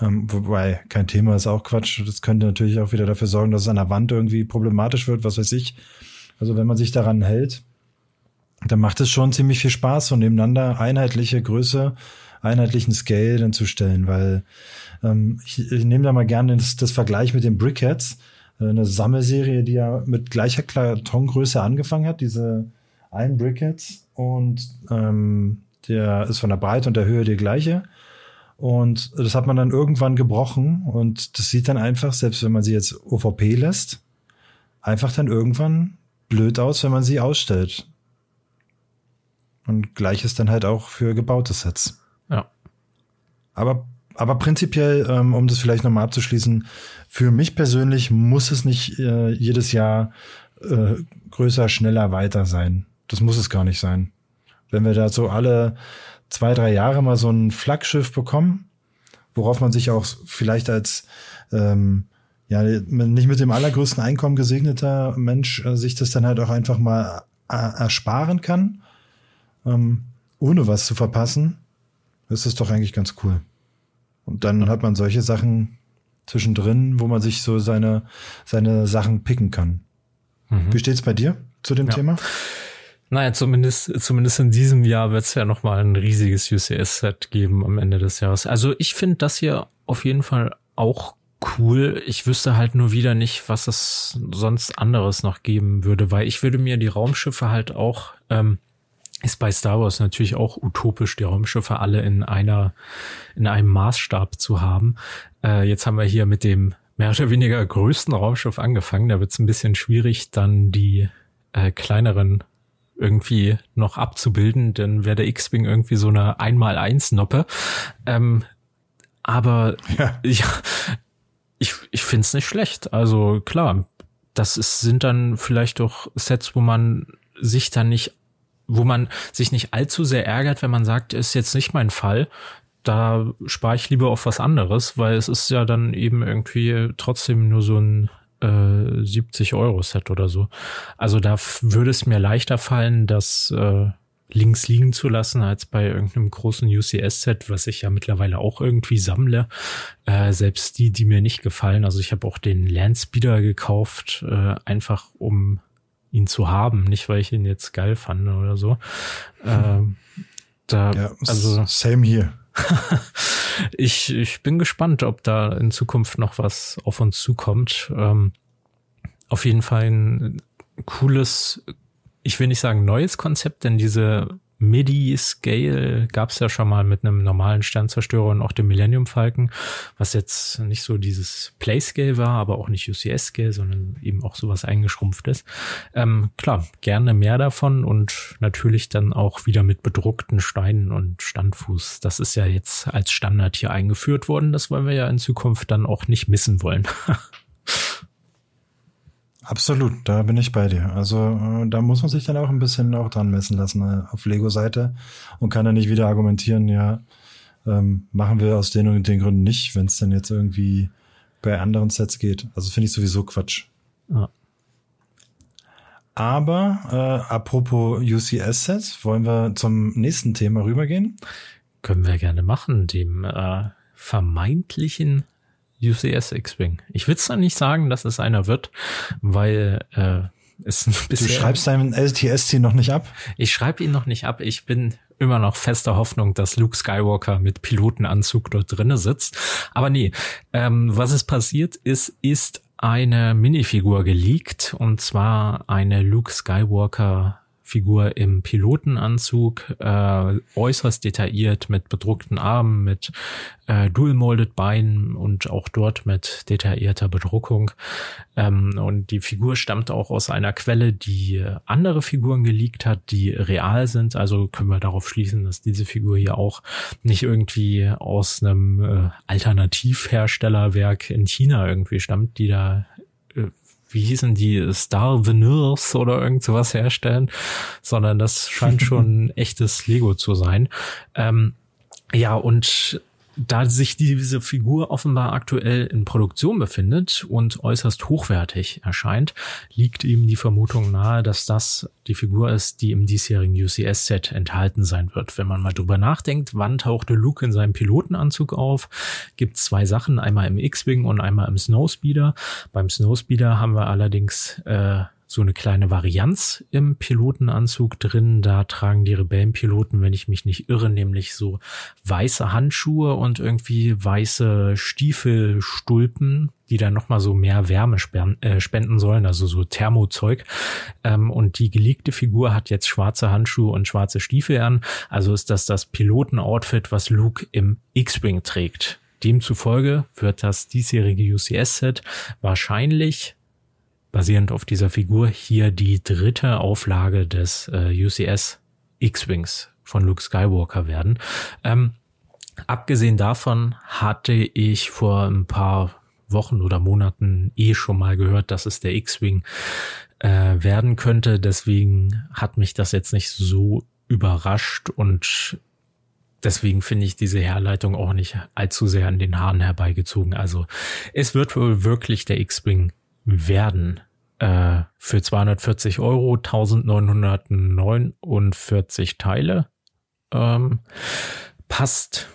Ähm, wobei, kein Thema ist auch Quatsch. Das könnte natürlich auch wieder dafür sorgen, dass es an der Wand irgendwie problematisch wird, was weiß ich. Also wenn man sich daran hält, dann macht es schon ziemlich viel Spaß, so nebeneinander einheitliche Größe, einheitlichen Scale dann zu stellen, weil ähm, ich, ich nehme da mal gerne das, das Vergleich mit den Brickheads, äh, eine Sammelserie, die ja mit gleicher Kartongröße angefangen hat, diese einen Brickheads und ähm, der ist von der Breite und der Höhe die gleiche. Und das hat man dann irgendwann gebrochen und das sieht dann einfach, selbst wenn man sie jetzt OVP lässt, einfach dann irgendwann blöd aus, wenn man sie ausstellt. Und gleiches dann halt auch für gebaute Sets. Ja. Aber, aber prinzipiell, ähm, um das vielleicht nochmal abzuschließen, für mich persönlich muss es nicht äh, jedes Jahr äh, größer, schneller, weiter sein. Das muss es gar nicht sein. Wenn wir da so alle zwei, drei Jahre mal so ein Flaggschiff bekommen, worauf man sich auch vielleicht als ähm, ja nicht mit dem allergrößten Einkommen gesegneter Mensch äh, sich das dann halt auch einfach mal äh, ersparen kann ähm, ohne was zu verpassen, ist es doch eigentlich ganz cool. Und dann hat man solche Sachen zwischendrin, wo man sich so seine, seine Sachen picken kann. Mhm. Wie steht's bei dir zu dem ja. Thema? Naja, zumindest, zumindest in diesem Jahr wird es ja nochmal ein riesiges UCS-Set geben am Ende des Jahres. Also ich finde das hier auf jeden Fall auch cool. Ich wüsste halt nur wieder nicht, was es sonst anderes noch geben würde, weil ich würde mir die Raumschiffe halt auch ähm, ist bei Star Wars natürlich auch utopisch, die Raumschiffe alle in einer, in einem Maßstab zu haben. Äh, jetzt haben wir hier mit dem mehr oder weniger größten Raumschiff angefangen. Da wird es ein bisschen schwierig, dann die äh, kleineren irgendwie noch abzubilden, denn wäre der X-Wing irgendwie so eine Einmal-Eins-Noppe. Ähm, aber ja. ja, ich, ich finde es nicht schlecht. Also klar, das ist, sind dann vielleicht doch Sets, wo man sich dann nicht wo man sich nicht allzu sehr ärgert, wenn man sagt, ist jetzt nicht mein Fall. Da spare ich lieber auf was anderes, weil es ist ja dann eben irgendwie trotzdem nur so ein äh, 70 Euro Set oder so. Also da würde es mir leichter fallen, das äh, links liegen zu lassen, als bei irgendeinem großen UCS-Set, was ich ja mittlerweile auch irgendwie sammle. Äh, selbst die, die mir nicht gefallen. Also ich habe auch den Landspeeder gekauft, äh, einfach um ihn zu haben, nicht weil ich ihn jetzt geil fand oder so. Ähm, da, ja, also same hier. ich, ich bin gespannt, ob da in Zukunft noch was auf uns zukommt. Ähm, auf jeden Fall ein cooles, ich will nicht sagen neues Konzept, denn diese MIDI-Scale gab es ja schon mal mit einem normalen Sternzerstörer und auch dem Millennium Falcon, was jetzt nicht so dieses Play-Scale war, aber auch nicht UCS-Scale, sondern eben auch sowas eingeschrumpftes. Ähm, klar, gerne mehr davon und natürlich dann auch wieder mit bedruckten Steinen und Standfuß. Das ist ja jetzt als Standard hier eingeführt worden. Das wollen wir ja in Zukunft dann auch nicht missen wollen. Absolut, da bin ich bei dir. Also äh, da muss man sich dann auch ein bisschen auch dran messen lassen äh, auf Lego-Seite und kann dann nicht wieder argumentieren, ja, ähm, machen wir aus den und den Gründen nicht, wenn es dann jetzt irgendwie bei anderen Sets geht. Also finde ich sowieso Quatsch. Ja. Aber äh, apropos UCS-Sets, wollen wir zum nächsten Thema rübergehen? Können wir gerne machen, dem äh, vermeintlichen UCS X-Wing. Ich will zwar nicht sagen, dass es einer wird, weil äh, es ein bisschen. Du schreibst deinen LTSC noch nicht ab? Ich schreibe ihn noch nicht ab. Ich bin immer noch fester Hoffnung, dass Luke Skywalker mit Pilotenanzug dort drinnen sitzt. Aber nee, ähm, was ist passiert ist, ist eine Minifigur geleakt und zwar eine Luke Skywalker Figur im Pilotenanzug, äh, äußerst detailliert mit bedruckten Armen, mit äh, dual-molded Beinen und auch dort mit detaillierter Bedruckung. Ähm, und die Figur stammt auch aus einer Quelle, die andere Figuren geleakt hat, die real sind. Also können wir darauf schließen, dass diese Figur hier auch nicht irgendwie aus einem äh, Alternativherstellerwerk in China irgendwie stammt, die da äh, wie hießen die, Star Veneers oder irgend sowas herstellen, sondern das scheint schon echtes Lego zu sein. Ähm, ja, und da sich diese Figur offenbar aktuell in Produktion befindet und äußerst hochwertig erscheint, liegt ihm die Vermutung nahe, dass das die Figur ist, die im diesjährigen UCS-Set enthalten sein wird. Wenn man mal drüber nachdenkt, wann tauchte Luke in seinem Pilotenanzug auf, gibt zwei Sachen, einmal im X-Wing und einmal im Snowspeeder. Beim Snowspeeder haben wir allerdings äh, so eine kleine Varianz im Pilotenanzug drin. Da tragen die Rebellenpiloten, wenn ich mich nicht irre, nämlich so weiße Handschuhe und irgendwie weiße Stiefelstulpen, die dann nochmal so mehr Wärme äh, spenden sollen, also so Thermozeug. Ähm, und die geleakte Figur hat jetzt schwarze Handschuhe und schwarze Stiefel an. Also ist das das Pilotenoutfit, was Luke im X-Wing trägt. Demzufolge wird das diesjährige UCS-Set wahrscheinlich basierend auf dieser Figur hier die dritte Auflage des äh, UCS X-Wings von Luke Skywalker werden. Ähm, abgesehen davon hatte ich vor ein paar Wochen oder Monaten eh schon mal gehört, dass es der X-Wing äh, werden könnte. Deswegen hat mich das jetzt nicht so überrascht und deswegen finde ich diese Herleitung auch nicht allzu sehr an den Haaren herbeigezogen. Also es wird wohl wirklich der X-Wing werden äh, für 240 Euro 1949 Teile. Ähm, passt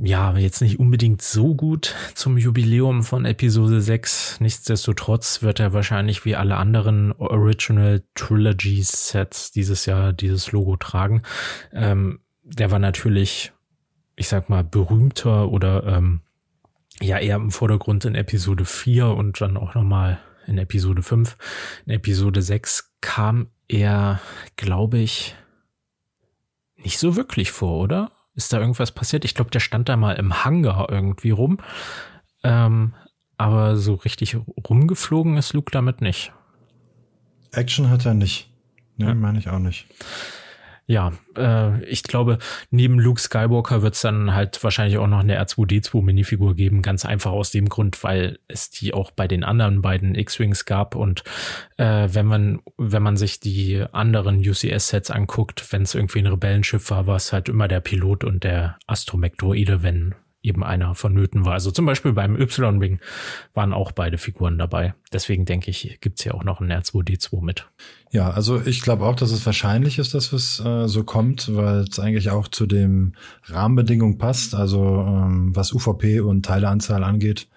ja jetzt nicht unbedingt so gut zum Jubiläum von Episode 6. Nichtsdestotrotz wird er wahrscheinlich wie alle anderen Original Trilogy Sets dieses Jahr dieses Logo tragen. Ähm, der war natürlich, ich sag mal, berühmter oder ähm, ja eher im Vordergrund in Episode 4 und dann auch nochmal in Episode 5. In Episode 6 kam er, glaube ich, nicht so wirklich vor, oder? Ist da irgendwas passiert? Ich glaube, der stand da mal im Hangar irgendwie rum. Ähm, aber so richtig rumgeflogen ist Luke damit nicht. Action hat er nicht. Ne, ja. meine ich auch nicht. Ja, äh, ich glaube, neben Luke Skywalker wird es dann halt wahrscheinlich auch noch eine R2D2-Minifigur geben. Ganz einfach aus dem Grund, weil es die auch bei den anderen beiden X-Wings gab. Und äh, wenn man, wenn man sich die anderen UCS-Sets anguckt, wenn es irgendwie ein Rebellenschiff war, war es halt immer der Pilot und der Astromektroide, wenn eben einer vonnöten war. Also zum Beispiel beim Y-Wing waren auch beide Figuren dabei. Deswegen denke ich, gibt's hier auch noch ein R2D2 mit. Ja, also ich glaube auch, dass es wahrscheinlich ist, dass es äh, so kommt, weil es eigentlich auch zu den Rahmenbedingungen passt. Also ähm, was UVP und Teileanzahl angeht,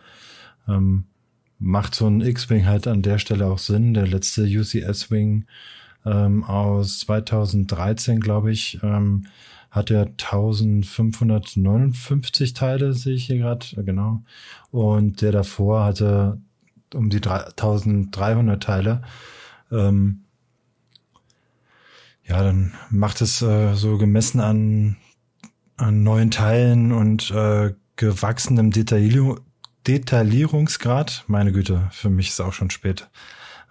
ähm, macht so ein X-Wing halt an der Stelle auch Sinn. Der letzte UCS-Wing ähm, aus 2013, glaube ich, ähm, hat er 1559 Teile, sehe ich hier gerade, äh, genau. Und der davor hatte um die 1300 Teile. Ähm, ja, dann macht es äh, so gemessen an, an neuen Teilen und äh, gewachsenem Detaillierung, Detaillierungsgrad, meine Güte, für mich ist auch schon spät,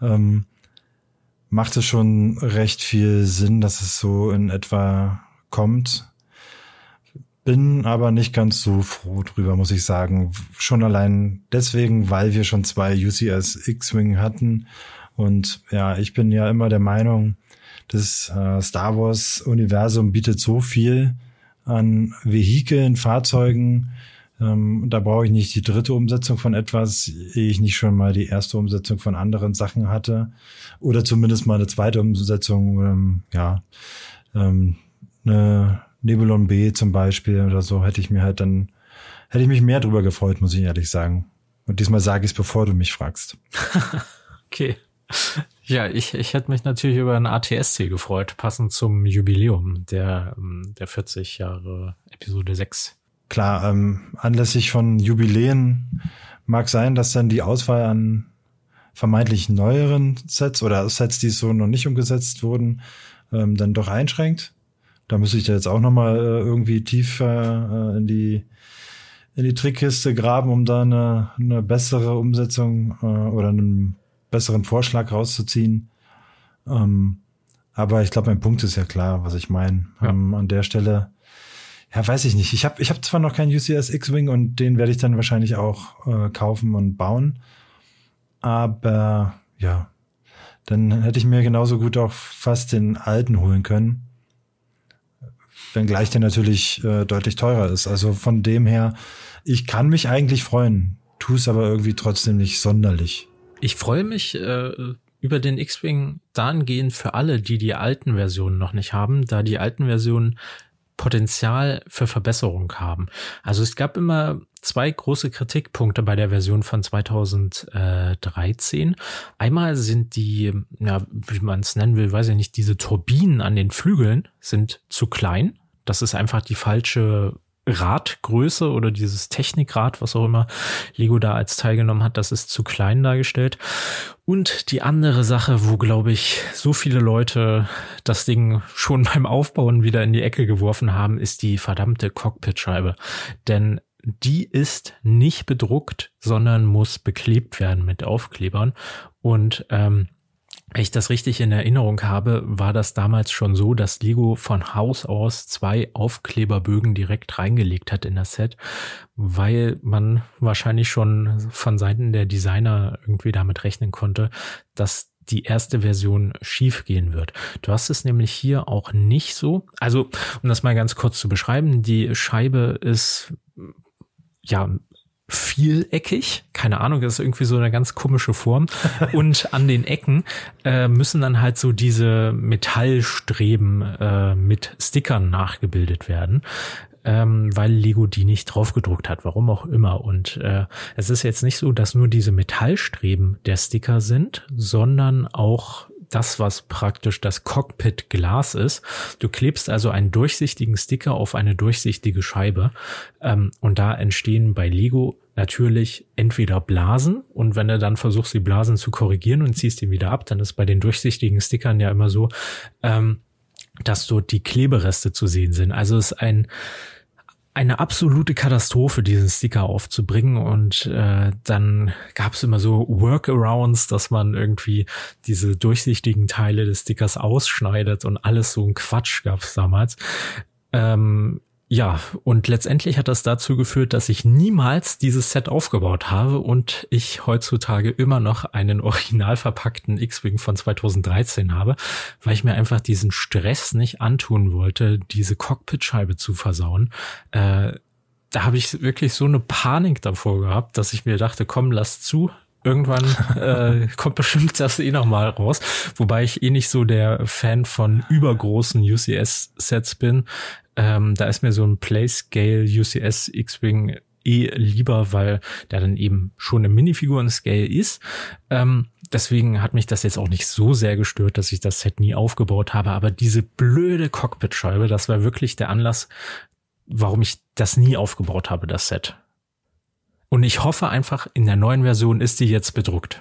ähm, macht es schon recht viel Sinn, dass es so in etwa kommt. Bin aber nicht ganz so froh drüber, muss ich sagen. Schon allein deswegen, weil wir schon zwei UCS X-Wing hatten. Und ja, ich bin ja immer der Meinung, das äh, Star Wars Universum bietet so viel an Vehikeln, Fahrzeugen. Ähm, da brauche ich nicht die dritte Umsetzung von etwas, ehe ich nicht schon mal die erste Umsetzung von anderen Sachen hatte. Oder zumindest mal eine zweite Umsetzung. Ähm, ja, ähm, eine Nebulon B zum Beispiel oder so, hätte ich mir halt dann, hätte ich mich mehr drüber gefreut, muss ich ehrlich sagen. Und diesmal sage ich es, bevor du mich fragst. okay. Ja, ich, ich hätte mich natürlich über ein ATSC gefreut, passend zum Jubiläum der, ähm, der 40 Jahre Episode 6. Klar, ähm, anlässlich von Jubiläen mag sein, dass dann die Auswahl an vermeintlich neueren Sets oder Sets, die so noch nicht umgesetzt wurden, ähm, dann doch einschränkt. Da müsste ich da jetzt auch nochmal äh, irgendwie tiefer äh, in die in die Trickkiste graben, um da eine, eine bessere Umsetzung äh, oder einen besseren Vorschlag rauszuziehen. Ähm, aber ich glaube, mein Punkt ist ja klar, was ich meine. Ja. Ähm, an der Stelle, ja, weiß ich nicht. Ich habe ich hab zwar noch keinen UCS X-Wing und den werde ich dann wahrscheinlich auch äh, kaufen und bauen. Aber ja, dann hätte ich mir genauso gut auch fast den alten holen können wenngleich der natürlich äh, deutlich teurer ist. Also von dem her, ich kann mich eigentlich freuen, tu es aber irgendwie trotzdem nicht sonderlich. Ich freue mich äh, über den X-Wing dahingehend für alle, die die alten Versionen noch nicht haben, da die alten Versionen Potenzial für Verbesserung haben. Also es gab immer zwei große Kritikpunkte bei der Version von 2013. Einmal sind die, ja, wie man es nennen will, weiß ich nicht, diese Turbinen an den Flügeln sind zu klein. Das ist einfach die falsche Radgröße oder dieses Technikrad, was auch immer Lego da als teilgenommen hat, das ist zu klein dargestellt. Und die andere Sache, wo glaube ich so viele Leute das Ding schon beim Aufbauen wieder in die Ecke geworfen haben, ist die verdammte Cockpitscheibe. Denn die ist nicht bedruckt, sondern muss beklebt werden mit Aufklebern. Und ähm, ich das richtig in Erinnerung habe, war das damals schon so, dass Lego von Haus aus zwei Aufkleberbögen direkt reingelegt hat in das Set, weil man wahrscheinlich schon von Seiten der Designer irgendwie damit rechnen konnte, dass die erste Version schief gehen wird. Du hast es nämlich hier auch nicht so. Also, um das mal ganz kurz zu beschreiben, die Scheibe ist ja vieleckig. Keine Ahnung, das ist irgendwie so eine ganz komische Form. Und an den Ecken äh, müssen dann halt so diese Metallstreben äh, mit Stickern nachgebildet werden. Ähm, weil Lego die nicht draufgedruckt hat, warum auch immer. Und äh, es ist jetzt nicht so, dass nur diese Metallstreben der Sticker sind, sondern auch das, was praktisch das Cockpit-Glas ist. Du klebst also einen durchsichtigen Sticker auf eine durchsichtige Scheibe ähm, und da entstehen bei Lego natürlich entweder Blasen und wenn du dann versuchst, die Blasen zu korrigieren und ziehst die wieder ab, dann ist bei den durchsichtigen Stickern ja immer so, ähm, dass dort die Klebereste zu sehen sind. Also es ist ein eine absolute Katastrophe, diesen Sticker aufzubringen. Und äh, dann gab es immer so Workarounds, dass man irgendwie diese durchsichtigen Teile des Stickers ausschneidet und alles so ein Quatsch gab es damals. Ähm, ja, und letztendlich hat das dazu geführt, dass ich niemals dieses Set aufgebaut habe und ich heutzutage immer noch einen original verpackten X-Wing von 2013 habe, weil ich mir einfach diesen Stress nicht antun wollte, diese Cockpitscheibe zu versauen. Äh, da habe ich wirklich so eine Panik davor gehabt, dass ich mir dachte, komm, lass zu, irgendwann äh, kommt bestimmt das eh nochmal raus. Wobei ich eh nicht so der Fan von übergroßen UCS-Sets bin. Ähm, da ist mir so ein Playscale UCS X-Wing eh lieber, weil der dann eben schon eine Minifiguren-Scale ist. Ähm, deswegen hat mich das jetzt auch nicht so sehr gestört, dass ich das Set nie aufgebaut habe. Aber diese blöde Cockpit-Scheibe, das war wirklich der Anlass, warum ich das nie aufgebaut habe, das Set. Und ich hoffe einfach, in der neuen Version ist die jetzt bedruckt.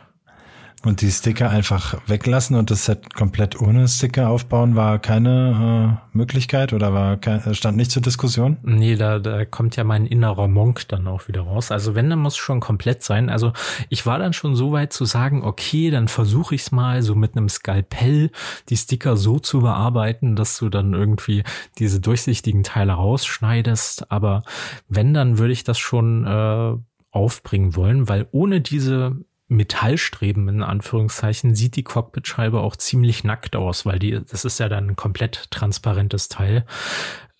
Und die Sticker einfach weglassen und das Set komplett ohne Sticker aufbauen, war keine äh, Möglichkeit oder war kein, stand nicht zur Diskussion? Nee, da, da kommt ja mein innerer Monk dann auch wieder raus. Also wenn, dann muss schon komplett sein. Also ich war dann schon so weit zu sagen, okay, dann versuche ich es mal so mit einem Skalpell die Sticker so zu bearbeiten, dass du dann irgendwie diese durchsichtigen Teile rausschneidest. Aber wenn, dann würde ich das schon äh, aufbringen wollen, weil ohne diese Metallstreben in Anführungszeichen sieht die Cockpitscheibe auch ziemlich nackt aus, weil die, das ist ja dann ein komplett transparentes Teil.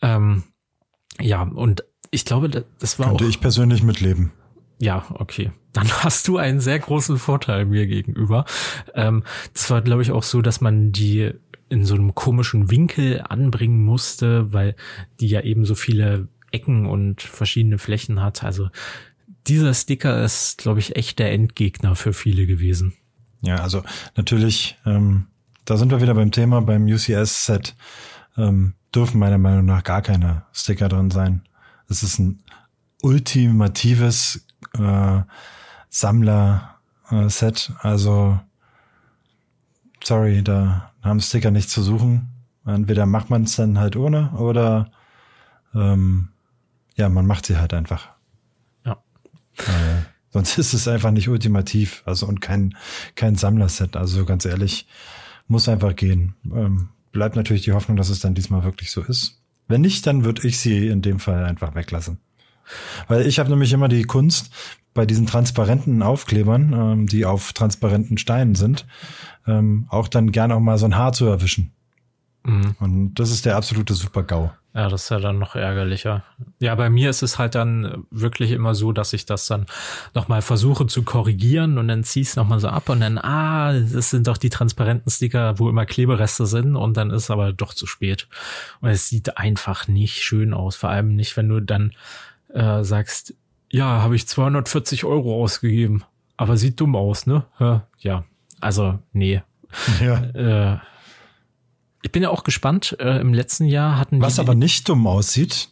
Ähm, ja, und ich glaube, das war Könnte auch, ich persönlich mitleben. Ja, okay. Dann hast du einen sehr großen Vorteil mir gegenüber. Ähm, das war, glaube ich, auch so, dass man die in so einem komischen Winkel anbringen musste, weil die ja eben so viele Ecken und verschiedene Flächen hat. Also dieser Sticker ist, glaube ich, echt der Endgegner für viele gewesen. Ja, also natürlich, ähm, da sind wir wieder beim Thema, beim UCS-Set ähm, dürfen meiner Meinung nach gar keine Sticker drin sein. Es ist ein ultimatives äh, Sammler-Set. Also, sorry, da haben Sticker nichts zu suchen. Entweder macht man es dann halt ohne oder ähm, ja, man macht sie halt einfach. Äh, sonst ist es einfach nicht ultimativ, also und kein, kein Sammlerset. Also ganz ehrlich, muss einfach gehen. Ähm, bleibt natürlich die Hoffnung, dass es dann diesmal wirklich so ist. Wenn nicht, dann würde ich sie in dem Fall einfach weglassen. Weil ich habe nämlich immer die Kunst, bei diesen transparenten Aufklebern, ähm, die auf transparenten Steinen sind, ähm, auch dann gerne auch mal so ein Haar zu erwischen. Mhm. Und das ist der absolute Super-GAU. Ja, das ist ja dann noch ärgerlicher. Ja, bei mir ist es halt dann wirklich immer so, dass ich das dann nochmal versuche zu korrigieren und dann zieh's nochmal so ab und dann, ah, das sind doch die transparenten Sticker, wo immer Klebereste sind und dann ist aber doch zu spät. Und es sieht einfach nicht schön aus, vor allem nicht, wenn du dann äh, sagst, ja, habe ich 240 Euro ausgegeben, aber sieht dumm aus, ne? Ja, also nee. Ja. Äh, ich bin ja auch gespannt. Äh, Im letzten Jahr hatten Was aber nicht dumm aussieht.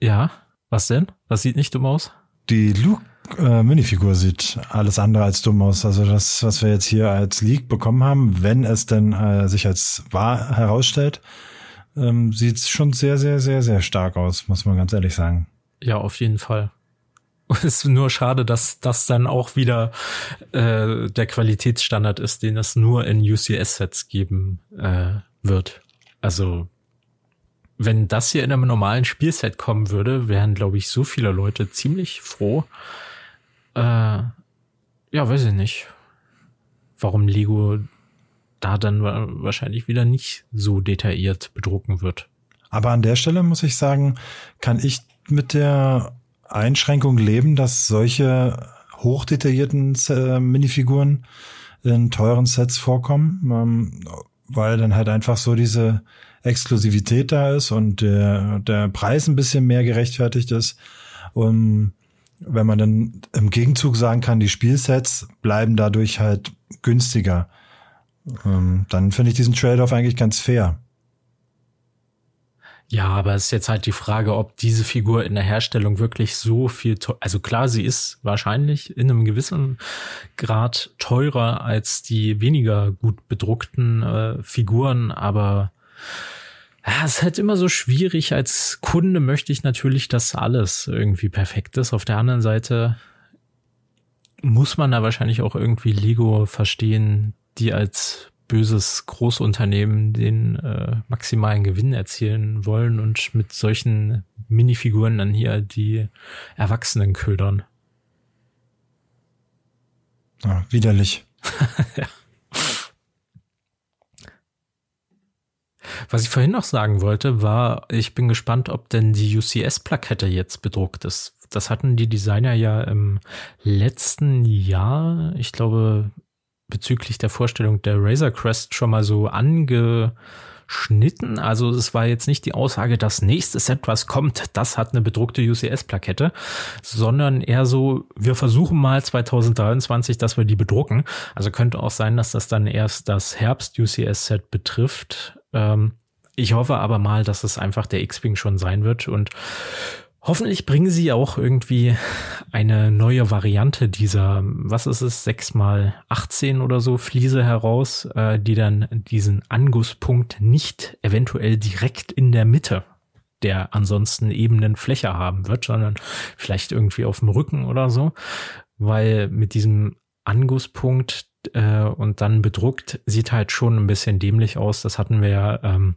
Ja, was denn? Was sieht nicht dumm aus? Die Luke äh, Minifigur sieht alles andere als dumm aus. Also das, was wir jetzt hier als Leak bekommen haben, wenn es denn äh, sich als wahr herausstellt, ähm, sieht es schon sehr, sehr, sehr, sehr stark aus, muss man ganz ehrlich sagen. Ja, auf jeden Fall. Es ist nur schade, dass das dann auch wieder äh, der Qualitätsstandard ist, den es nur in UCS-Sets geben äh, wird. Also wenn das hier in einem normalen Spielset kommen würde, wären, glaube ich, so viele Leute ziemlich froh. Äh, ja, weiß ich nicht, warum Lego da dann wahrscheinlich wieder nicht so detailliert bedrucken wird. Aber an der Stelle muss ich sagen, kann ich mit der Einschränkung leben, dass solche hochdetaillierten äh, Minifiguren in teuren Sets vorkommen. Ähm, weil dann halt einfach so diese Exklusivität da ist und der, der Preis ein bisschen mehr gerechtfertigt ist. Und wenn man dann im Gegenzug sagen kann, die Spielsets bleiben dadurch halt günstiger, ähm, dann finde ich diesen Trade-off eigentlich ganz fair. Ja, aber es ist jetzt halt die Frage, ob diese Figur in der Herstellung wirklich so viel, also klar, sie ist wahrscheinlich in einem gewissen Grad teurer als die weniger gut bedruckten äh, Figuren, aber ja, es ist halt immer so schwierig. Als Kunde möchte ich natürlich, dass alles irgendwie perfekt ist. Auf der anderen Seite muss man da wahrscheinlich auch irgendwie Lego verstehen, die als böses Großunternehmen den äh, maximalen Gewinn erzielen wollen und mit solchen Minifiguren dann hier die Erwachsenen ködern. Ja, widerlich. ja. Was ich vorhin noch sagen wollte, war, ich bin gespannt, ob denn die UCS-Plakette jetzt bedruckt ist. Das hatten die Designer ja im letzten Jahr, ich glaube bezüglich der Vorstellung der Razor Crest schon mal so angeschnitten. Also es war jetzt nicht die Aussage, das nächste Set, was kommt, das hat eine bedruckte UCS-Plakette, sondern eher so, wir versuchen mal 2023, dass wir die bedrucken. Also könnte auch sein, dass das dann erst das Herbst-UCS-Set betrifft. Ähm, ich hoffe aber mal, dass es einfach der X-Wing schon sein wird und Hoffentlich bringen sie auch irgendwie eine neue Variante dieser, was ist es, 6 mal 18 oder so Fliese heraus, äh, die dann diesen Angusspunkt nicht eventuell direkt in der Mitte der ansonsten ebenen Fläche haben wird, sondern vielleicht irgendwie auf dem Rücken oder so, weil mit diesem Angusspunkt äh, und dann bedruckt sieht halt schon ein bisschen dämlich aus. Das hatten wir ja ähm,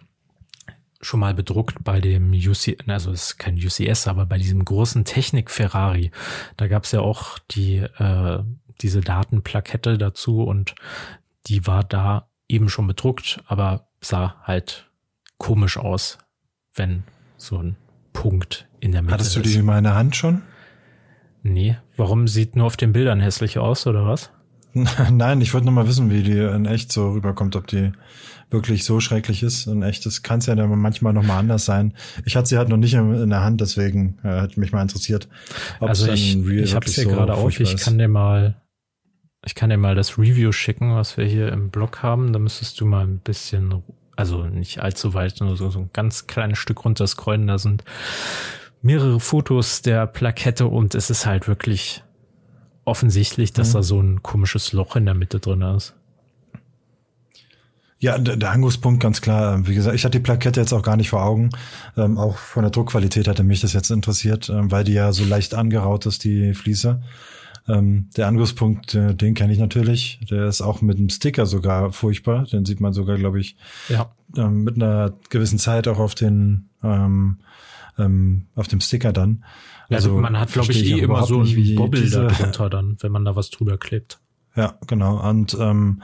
schon mal bedruckt bei dem UC, also es ist kein UCS, aber bei diesem großen Technik Ferrari. Da gab es ja auch die äh, diese Datenplakette dazu und die war da eben schon bedruckt, aber sah halt komisch aus, wenn so ein Punkt in der Mitte Hattest du die in meiner Hand schon? Nee, warum sieht nur auf den Bildern hässlich aus oder was? Nein, ich wollte nur mal wissen, wie die in echt so rüberkommt, ob die wirklich so schrecklich ist. In echt, das kann es ja dann manchmal noch mal anders sein. Ich hatte sie halt noch nicht in, der Hand, deswegen äh, hat mich mal interessiert. also ich, ich habe es hier so gerade auf. Ich kann dir mal, ich kann dir mal das Review schicken, was wir hier im Blog haben. Da müsstest du mal ein bisschen, also nicht allzu weit, nur so, so ein ganz kleines Stück runter scrollen. Da sind mehrere Fotos der Plakette und es ist halt wirklich offensichtlich, dass mhm. da so ein komisches Loch in der Mitte drin ist. Ja, der, Angusspunkt ganz klar. Wie gesagt, ich hatte die Plakette jetzt auch gar nicht vor Augen. Ähm, auch von der Druckqualität hatte mich das jetzt interessiert, ähm, weil die ja so leicht angeraut ist, die Fliese. Ähm, der Angusspunkt, äh, den kenne ich natürlich. Der ist auch mit einem Sticker sogar furchtbar. Den sieht man sogar, glaube ich, ja. ähm, mit einer gewissen Zeit auch auf den ähm, ähm, auf dem Sticker dann. Also, also man hat, glaube ich, eh immer so ein Bobbel da drunter dann, wenn man da was drüber klebt. Ja, genau. Und ähm,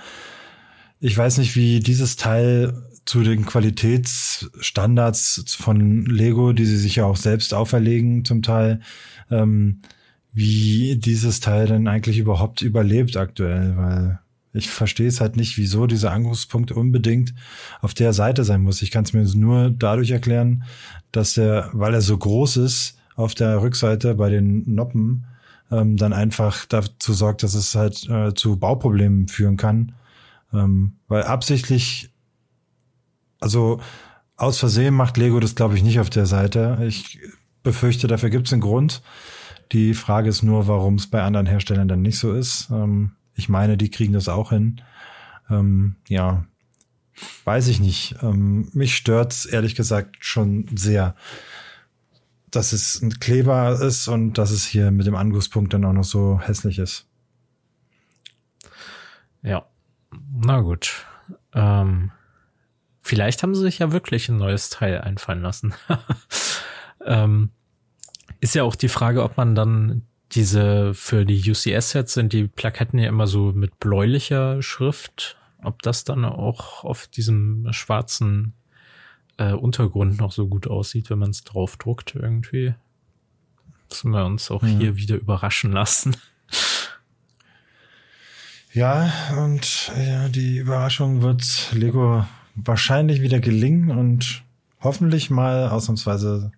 ich weiß nicht, wie dieses Teil zu den Qualitätsstandards von Lego, die sie sich ja auch selbst auferlegen zum Teil, ähm, wie dieses Teil denn eigentlich überhaupt überlebt aktuell, weil ich verstehe es halt nicht, wieso dieser Angriffspunkt unbedingt auf der Seite sein muss. Ich kann es mir nur dadurch erklären, dass er, weil er so groß ist, auf der Rückseite bei den Noppen ähm, dann einfach dazu sorgt, dass es halt äh, zu Bauproblemen führen kann. Ähm, weil absichtlich, also aus Versehen macht Lego das, glaube ich, nicht auf der Seite. Ich befürchte, dafür gibt es einen Grund. Die Frage ist nur, warum es bei anderen Herstellern dann nicht so ist. Ähm, ich meine, die kriegen das auch hin. Ähm, ja, weiß ich nicht. Ähm, mich stört's ehrlich gesagt schon sehr, dass es ein Kleber ist und dass es hier mit dem Angusspunkt dann auch noch so hässlich ist. Ja, na gut. Ähm, vielleicht haben sie sich ja wirklich ein neues Teil einfallen lassen. ähm, ist ja auch die Frage, ob man dann diese für die UCS-Sets sind die Plaketten ja immer so mit bläulicher Schrift. Ob das dann auch auf diesem schwarzen äh, Untergrund noch so gut aussieht, wenn man es drauf druckt irgendwie. Müssen wir uns auch mhm. hier wieder überraschen lassen. Ja, und ja, die Überraschung wird Lego wahrscheinlich wieder gelingen und hoffentlich mal ausnahmsweise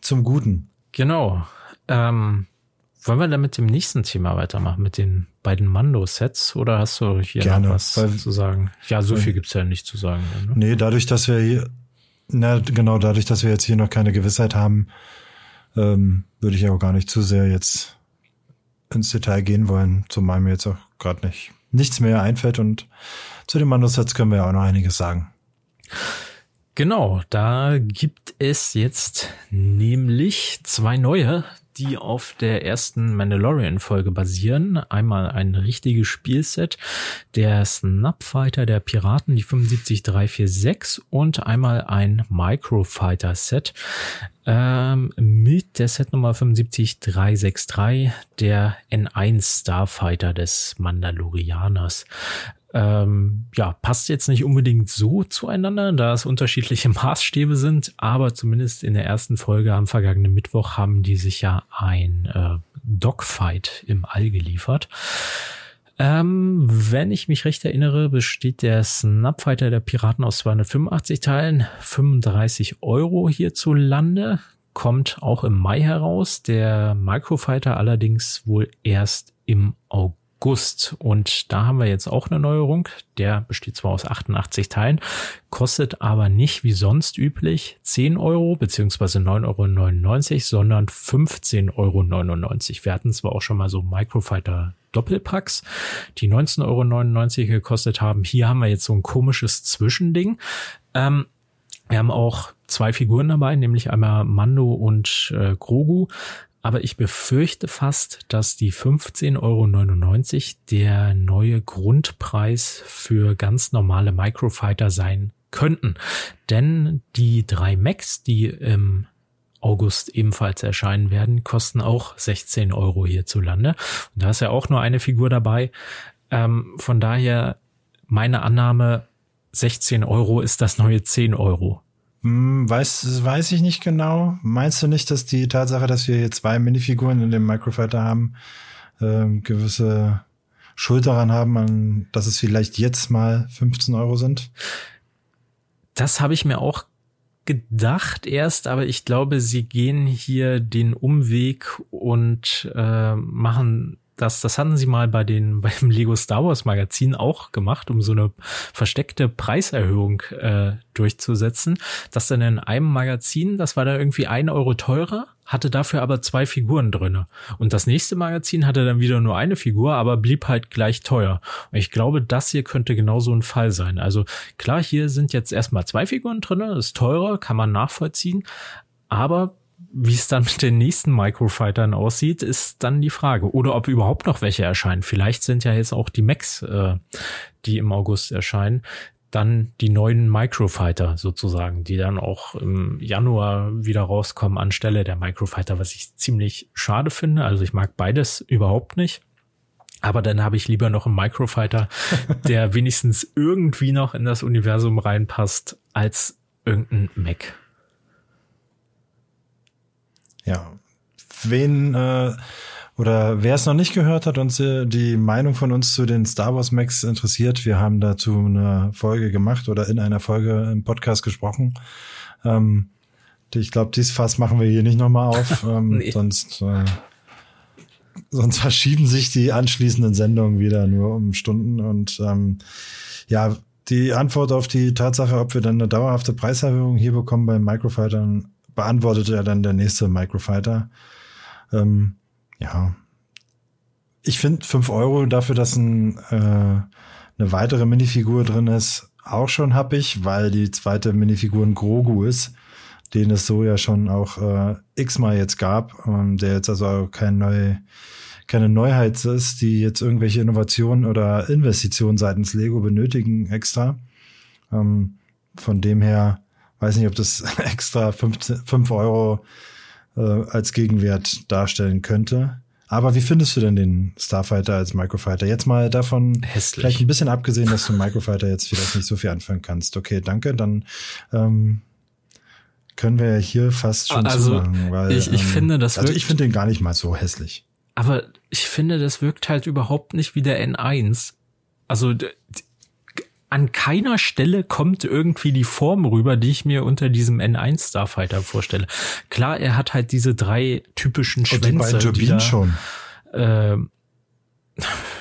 zum Guten. Genau. Ähm, wollen wir dann mit dem nächsten Thema weitermachen, mit den beiden Mando-Sets? Oder hast du hier Gerne, noch was weil, zu sagen? Ja, so viel gibt's ja nicht zu sagen. Ne? Nee, dadurch, dass wir hier na, genau, dadurch, dass wir jetzt hier noch keine Gewissheit haben, ähm, würde ich auch gar nicht zu sehr jetzt ins Detail gehen wollen, zumal mir jetzt auch gerade nicht nichts mehr einfällt und zu den Mandosets können wir ja auch noch einiges sagen. Genau, da gibt es jetzt nämlich zwei neue, die auf der ersten Mandalorian-Folge basieren. Einmal ein richtiges Spielset, der Snapfighter der Piraten, die 75346 und einmal ein Microfighter-Set ähm, mit der Setnummer 75363, der N1 Starfighter des Mandalorianers ähm, ja, passt jetzt nicht unbedingt so zueinander, da es unterschiedliche Maßstäbe sind, aber zumindest in der ersten Folge am vergangenen Mittwoch haben die sich ja ein äh, Dogfight im All geliefert. Ähm, wenn ich mich recht erinnere, besteht der Snapfighter der Piraten aus 285 Teilen, 35 Euro hierzulande, kommt auch im Mai heraus, der Microfighter allerdings wohl erst im August. Und da haben wir jetzt auch eine Neuerung. Der besteht zwar aus 88 Teilen, kostet aber nicht wie sonst üblich 10 Euro beziehungsweise 9,99 Euro, sondern 15,99 Euro. Wir hatten zwar auch schon mal so Microfighter Doppelpacks, die 19,99 Euro gekostet haben. Hier haben wir jetzt so ein komisches Zwischending. Ähm, wir haben auch zwei Figuren dabei, nämlich einmal Mando und äh, Grogu. Aber ich befürchte fast, dass die 15,99 Euro der neue Grundpreis für ganz normale Microfighter sein könnten. Denn die drei Macs, die im August ebenfalls erscheinen werden, kosten auch 16 Euro hierzulande. Und da ist ja auch nur eine Figur dabei. Ähm, von daher meine Annahme, 16 Euro ist das neue 10 Euro. Hm, weiß, weiß ich nicht genau. Meinst du nicht, dass die Tatsache, dass wir hier zwei Minifiguren in dem Microfighter haben, äh, gewisse Schuld daran haben, an, dass es vielleicht jetzt mal 15 Euro sind? Das habe ich mir auch gedacht erst, aber ich glaube, sie gehen hier den Umweg und äh, machen das, das hatten sie mal bei den, beim Lego Star Wars Magazin auch gemacht, um so eine versteckte Preiserhöhung äh, durchzusetzen. Das dann in einem Magazin, das war da irgendwie ein Euro teurer, hatte dafür aber zwei Figuren drinne. Und das nächste Magazin hatte dann wieder nur eine Figur, aber blieb halt gleich teuer. Und ich glaube, das hier könnte genau so ein Fall sein. Also klar, hier sind jetzt erstmal zwei Figuren drinne, ist teurer, kann man nachvollziehen. Aber wie es dann mit den nächsten Microfightern aussieht, ist dann die Frage. Oder ob überhaupt noch welche erscheinen. Vielleicht sind ja jetzt auch die Macs, äh, die im August erscheinen, dann die neuen Microfighter sozusagen, die dann auch im Januar wieder rauskommen anstelle der Microfighter, was ich ziemlich schade finde. Also ich mag beides überhaupt nicht. Aber dann habe ich lieber noch einen Microfighter, der wenigstens irgendwie noch in das Universum reinpasst, als irgendein Mac. Ja. Wen äh, oder wer es noch nicht gehört hat und die Meinung von uns zu den Star Wars Macs interessiert, wir haben dazu eine Folge gemacht oder in einer Folge im Podcast gesprochen. Ähm, ich glaube, dies Fass machen wir hier nicht nochmal auf, ähm, nee. sonst äh, sonst verschieben sich die anschließenden Sendungen wieder nur um Stunden und ähm, ja, die Antwort auf die Tatsache, ob wir dann eine dauerhafte Preiserhöhung hier bekommen beim Microfightern, beantwortet ja dann der nächste Microfighter. Ähm, ja. Ich finde fünf Euro dafür, dass ein, äh, eine weitere Minifigur drin ist, auch schon happig, weil die zweite Minifigur ein Grogu ist, den es so ja schon auch äh, x-mal jetzt gab, ähm, der jetzt also kein neu, keine Neuheit ist, die jetzt irgendwelche Innovationen oder Investitionen seitens Lego benötigen extra. Ähm, von dem her weiß nicht, ob das extra fünf, fünf Euro äh, als Gegenwert darstellen könnte. Aber wie findest du denn den Starfighter als Microfighter? Jetzt mal davon Hässlich. vielleicht ein bisschen abgesehen, dass du Microfighter jetzt vielleicht nicht so viel anfangen kannst. Okay, danke. Dann ähm, können wir ja hier fast schon also, zumachen, weil ich, ich ähm, finde das also ich finde den gar nicht mal so hässlich. Aber ich finde, das wirkt halt überhaupt nicht wie der N1. Also an keiner Stelle kommt irgendwie die Form rüber, die ich mir unter diesem N1 Starfighter vorstelle. Klar, er hat halt diese drei typischen Schwänze. Und die beiden Turbinen schon. Äh,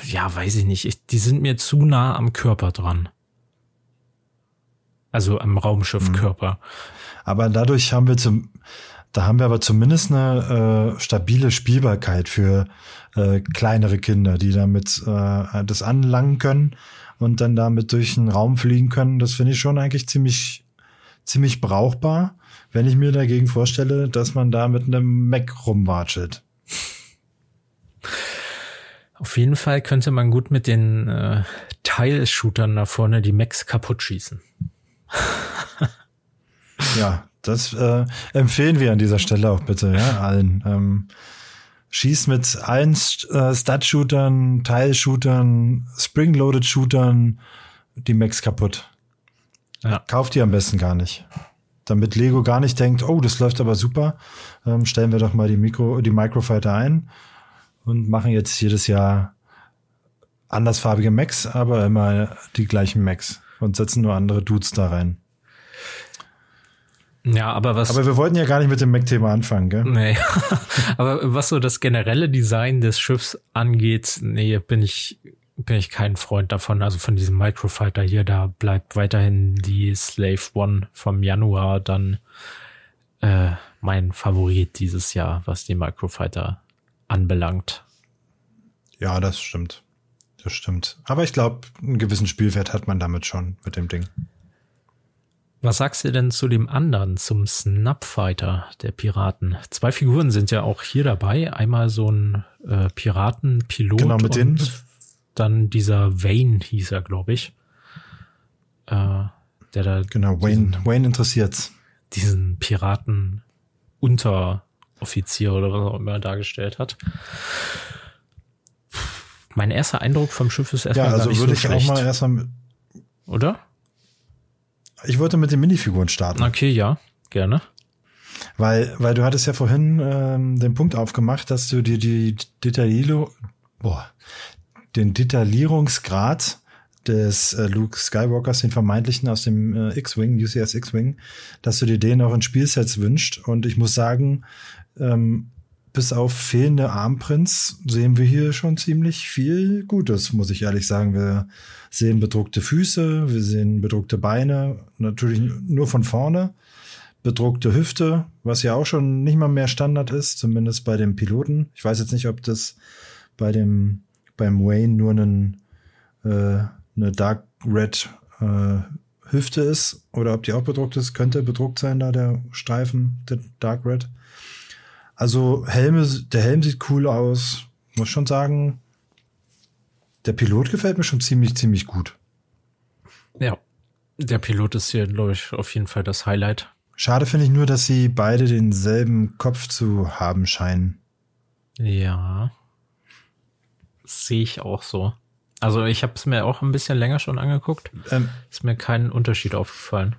ja, weiß ich nicht. Ich, die sind mir zu nah am Körper dran. Also am Raumschiffkörper. Mhm. Aber dadurch haben wir zum, da haben wir aber zumindest eine äh, stabile Spielbarkeit für äh, kleinere Kinder, die damit äh, das anlangen können und dann damit durch den Raum fliegen können, das finde ich schon eigentlich ziemlich, ziemlich brauchbar, wenn ich mir dagegen vorstelle, dass man da mit einem Mac rumwatschelt. Auf jeden Fall könnte man gut mit den äh, Teilshootern da vorne die Macs kaputt schießen. ja, das äh, empfehlen wir an dieser Stelle auch bitte, ja, allen. Ähm, schießt mit allen äh, Stud-Shootern, Teilshootern, Spring-Loaded-Shootern die Max kaputt. Ja. Kauft die am besten gar nicht. Damit Lego gar nicht denkt, oh, das läuft aber super, ähm, stellen wir doch mal die Mikro, die Microfighter ein und machen jetzt jedes Jahr andersfarbige Max, aber immer die gleichen Max und setzen nur andere Dudes da rein. Ja, aber was. Aber wir wollten ja gar nicht mit dem Mac-Thema anfangen, gell? Nee. aber was so das generelle Design des Schiffs angeht, nee, bin ich, bin ich kein Freund davon. Also von diesem Microfighter hier, da bleibt weiterhin die Slave One vom Januar dann äh, mein Favorit dieses Jahr, was die Microfighter anbelangt. Ja, das stimmt. Das stimmt. Aber ich glaube, einen gewissen Spielwert hat man damit schon mit dem Ding. Was sagst du denn zu dem anderen, zum Snapfighter der Piraten? Zwei Figuren sind ja auch hier dabei. Einmal so ein äh, Piratenpilot genau, mit den dann dieser Wayne hieß er, glaube ich. Äh, der da genau Wayne Wayne interessiert's. Diesen Piraten Unteroffizier oder was auch immer dargestellt hat. Mein erster Eindruck vom Schiff ist erstmal ja, also gar nicht würde so ich schlecht. auch mal erstmal oder? Ich wollte mit den Minifiguren starten. Okay, ja, gerne. Weil, weil du hattest ja vorhin ähm, den Punkt aufgemacht, dass du dir die Detaillierung, boah, den Detaillierungsgrad des äh, Luke Skywalkers, den vermeintlichen aus dem äh, X-Wing, UCS X-Wing, dass du dir den auch in Spielsets wünscht. Und ich muss sagen, ähm, bis auf fehlende Armprints sehen wir hier schon ziemlich viel Gutes, muss ich ehrlich sagen. Wir sehen bedruckte Füße, wir sehen bedruckte Beine, natürlich nur von vorne. Bedruckte Hüfte, was ja auch schon nicht mal mehr Standard ist, zumindest bei dem Piloten. Ich weiß jetzt nicht, ob das bei dem beim Wayne nur einen, äh, eine Dark Red äh, Hüfte ist oder ob die auch bedruckt ist. Könnte bedruckt sein, da der Streifen, der Dark Red. Also Helme, der Helm sieht cool aus. Muss schon sagen, der Pilot gefällt mir schon ziemlich, ziemlich gut. Ja, der Pilot ist hier, glaube ich, auf jeden Fall das Highlight. Schade finde ich nur, dass sie beide denselben Kopf zu haben scheinen. Ja. sehe ich auch so. Also ich habe es mir auch ein bisschen länger schon angeguckt. Ähm, ist mir kein Unterschied aufgefallen.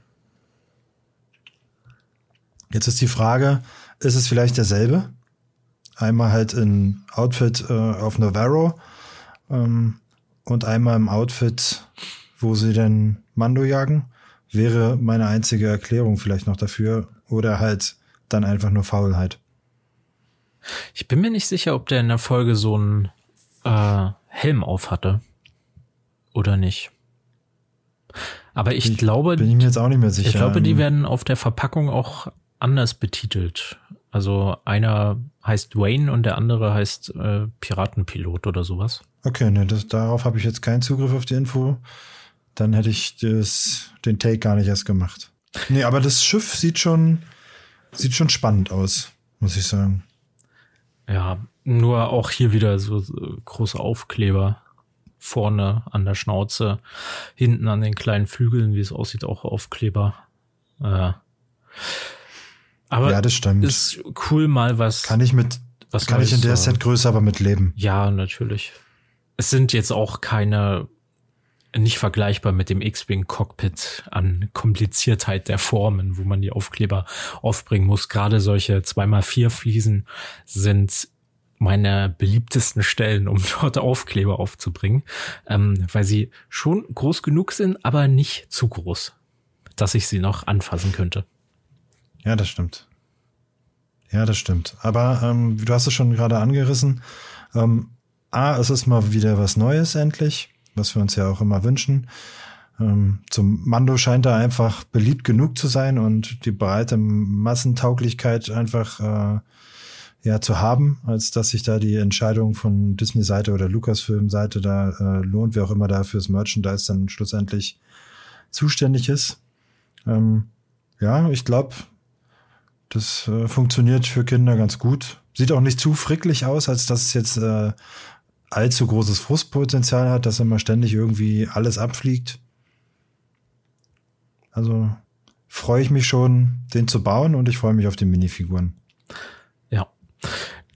Jetzt ist die Frage, ist es vielleicht derselbe? Einmal halt in Outfit äh, auf Navarro ähm, und einmal im Outfit, wo sie denn Mando jagen. Wäre meine einzige Erklärung vielleicht noch dafür. Oder halt dann einfach nur Faulheit. Ich bin mir nicht sicher, ob der in der Folge so einen äh, Helm auf hatte. Oder nicht. Aber ich, ich glaube. Bin ich mir jetzt auch nicht mehr sicher. Ich glaube, die werden auf der Verpackung auch anders betitelt. Also einer heißt Wayne und der andere heißt äh, Piratenpilot oder sowas. Okay, ne, das, darauf habe ich jetzt keinen Zugriff auf die Info. Dann hätte ich das, den Take gar nicht erst gemacht. Nee, aber das Schiff sieht schon, sieht schon spannend aus, muss ich sagen. Ja, nur auch hier wieder so, so große Aufkleber vorne an der Schnauze, hinten an den kleinen Flügeln, wie es aussieht, auch Aufkleber. Äh, aber ja, das stimmt. Ist cool mal was. Kann ich mit, was kann ich in der Setgröße aber mit leben. Ja, natürlich. Es sind jetzt auch keine, nicht vergleichbar mit dem X-Wing Cockpit an Kompliziertheit der Formen, wo man die Aufkleber aufbringen muss. Gerade solche 2x4 Fliesen sind meine beliebtesten Stellen, um dort Aufkleber aufzubringen, ähm, weil sie schon groß genug sind, aber nicht zu groß, dass ich sie noch anfassen könnte. Ja, das stimmt. Ja, das stimmt. Aber ähm, du hast es schon gerade angerissen. Ähm, A, es ist mal wieder was Neues endlich, was wir uns ja auch immer wünschen. Ähm, zum Mando scheint er einfach beliebt genug zu sein und die breite Massentauglichkeit einfach äh, ja zu haben, als dass sich da die Entscheidung von Disney-Seite oder Lucasfilm-Seite da äh, lohnt, wer auch immer da fürs Merchandise dann schlussendlich zuständig ist. Ähm, ja, ich glaube, das äh, funktioniert für Kinder ganz gut. Sieht auch nicht zu fricklich aus, als dass es jetzt äh, allzu großes Frustpotenzial hat, dass immer ständig irgendwie alles abfliegt. Also freue ich mich schon, den zu bauen und ich freue mich auf die Minifiguren. Ja.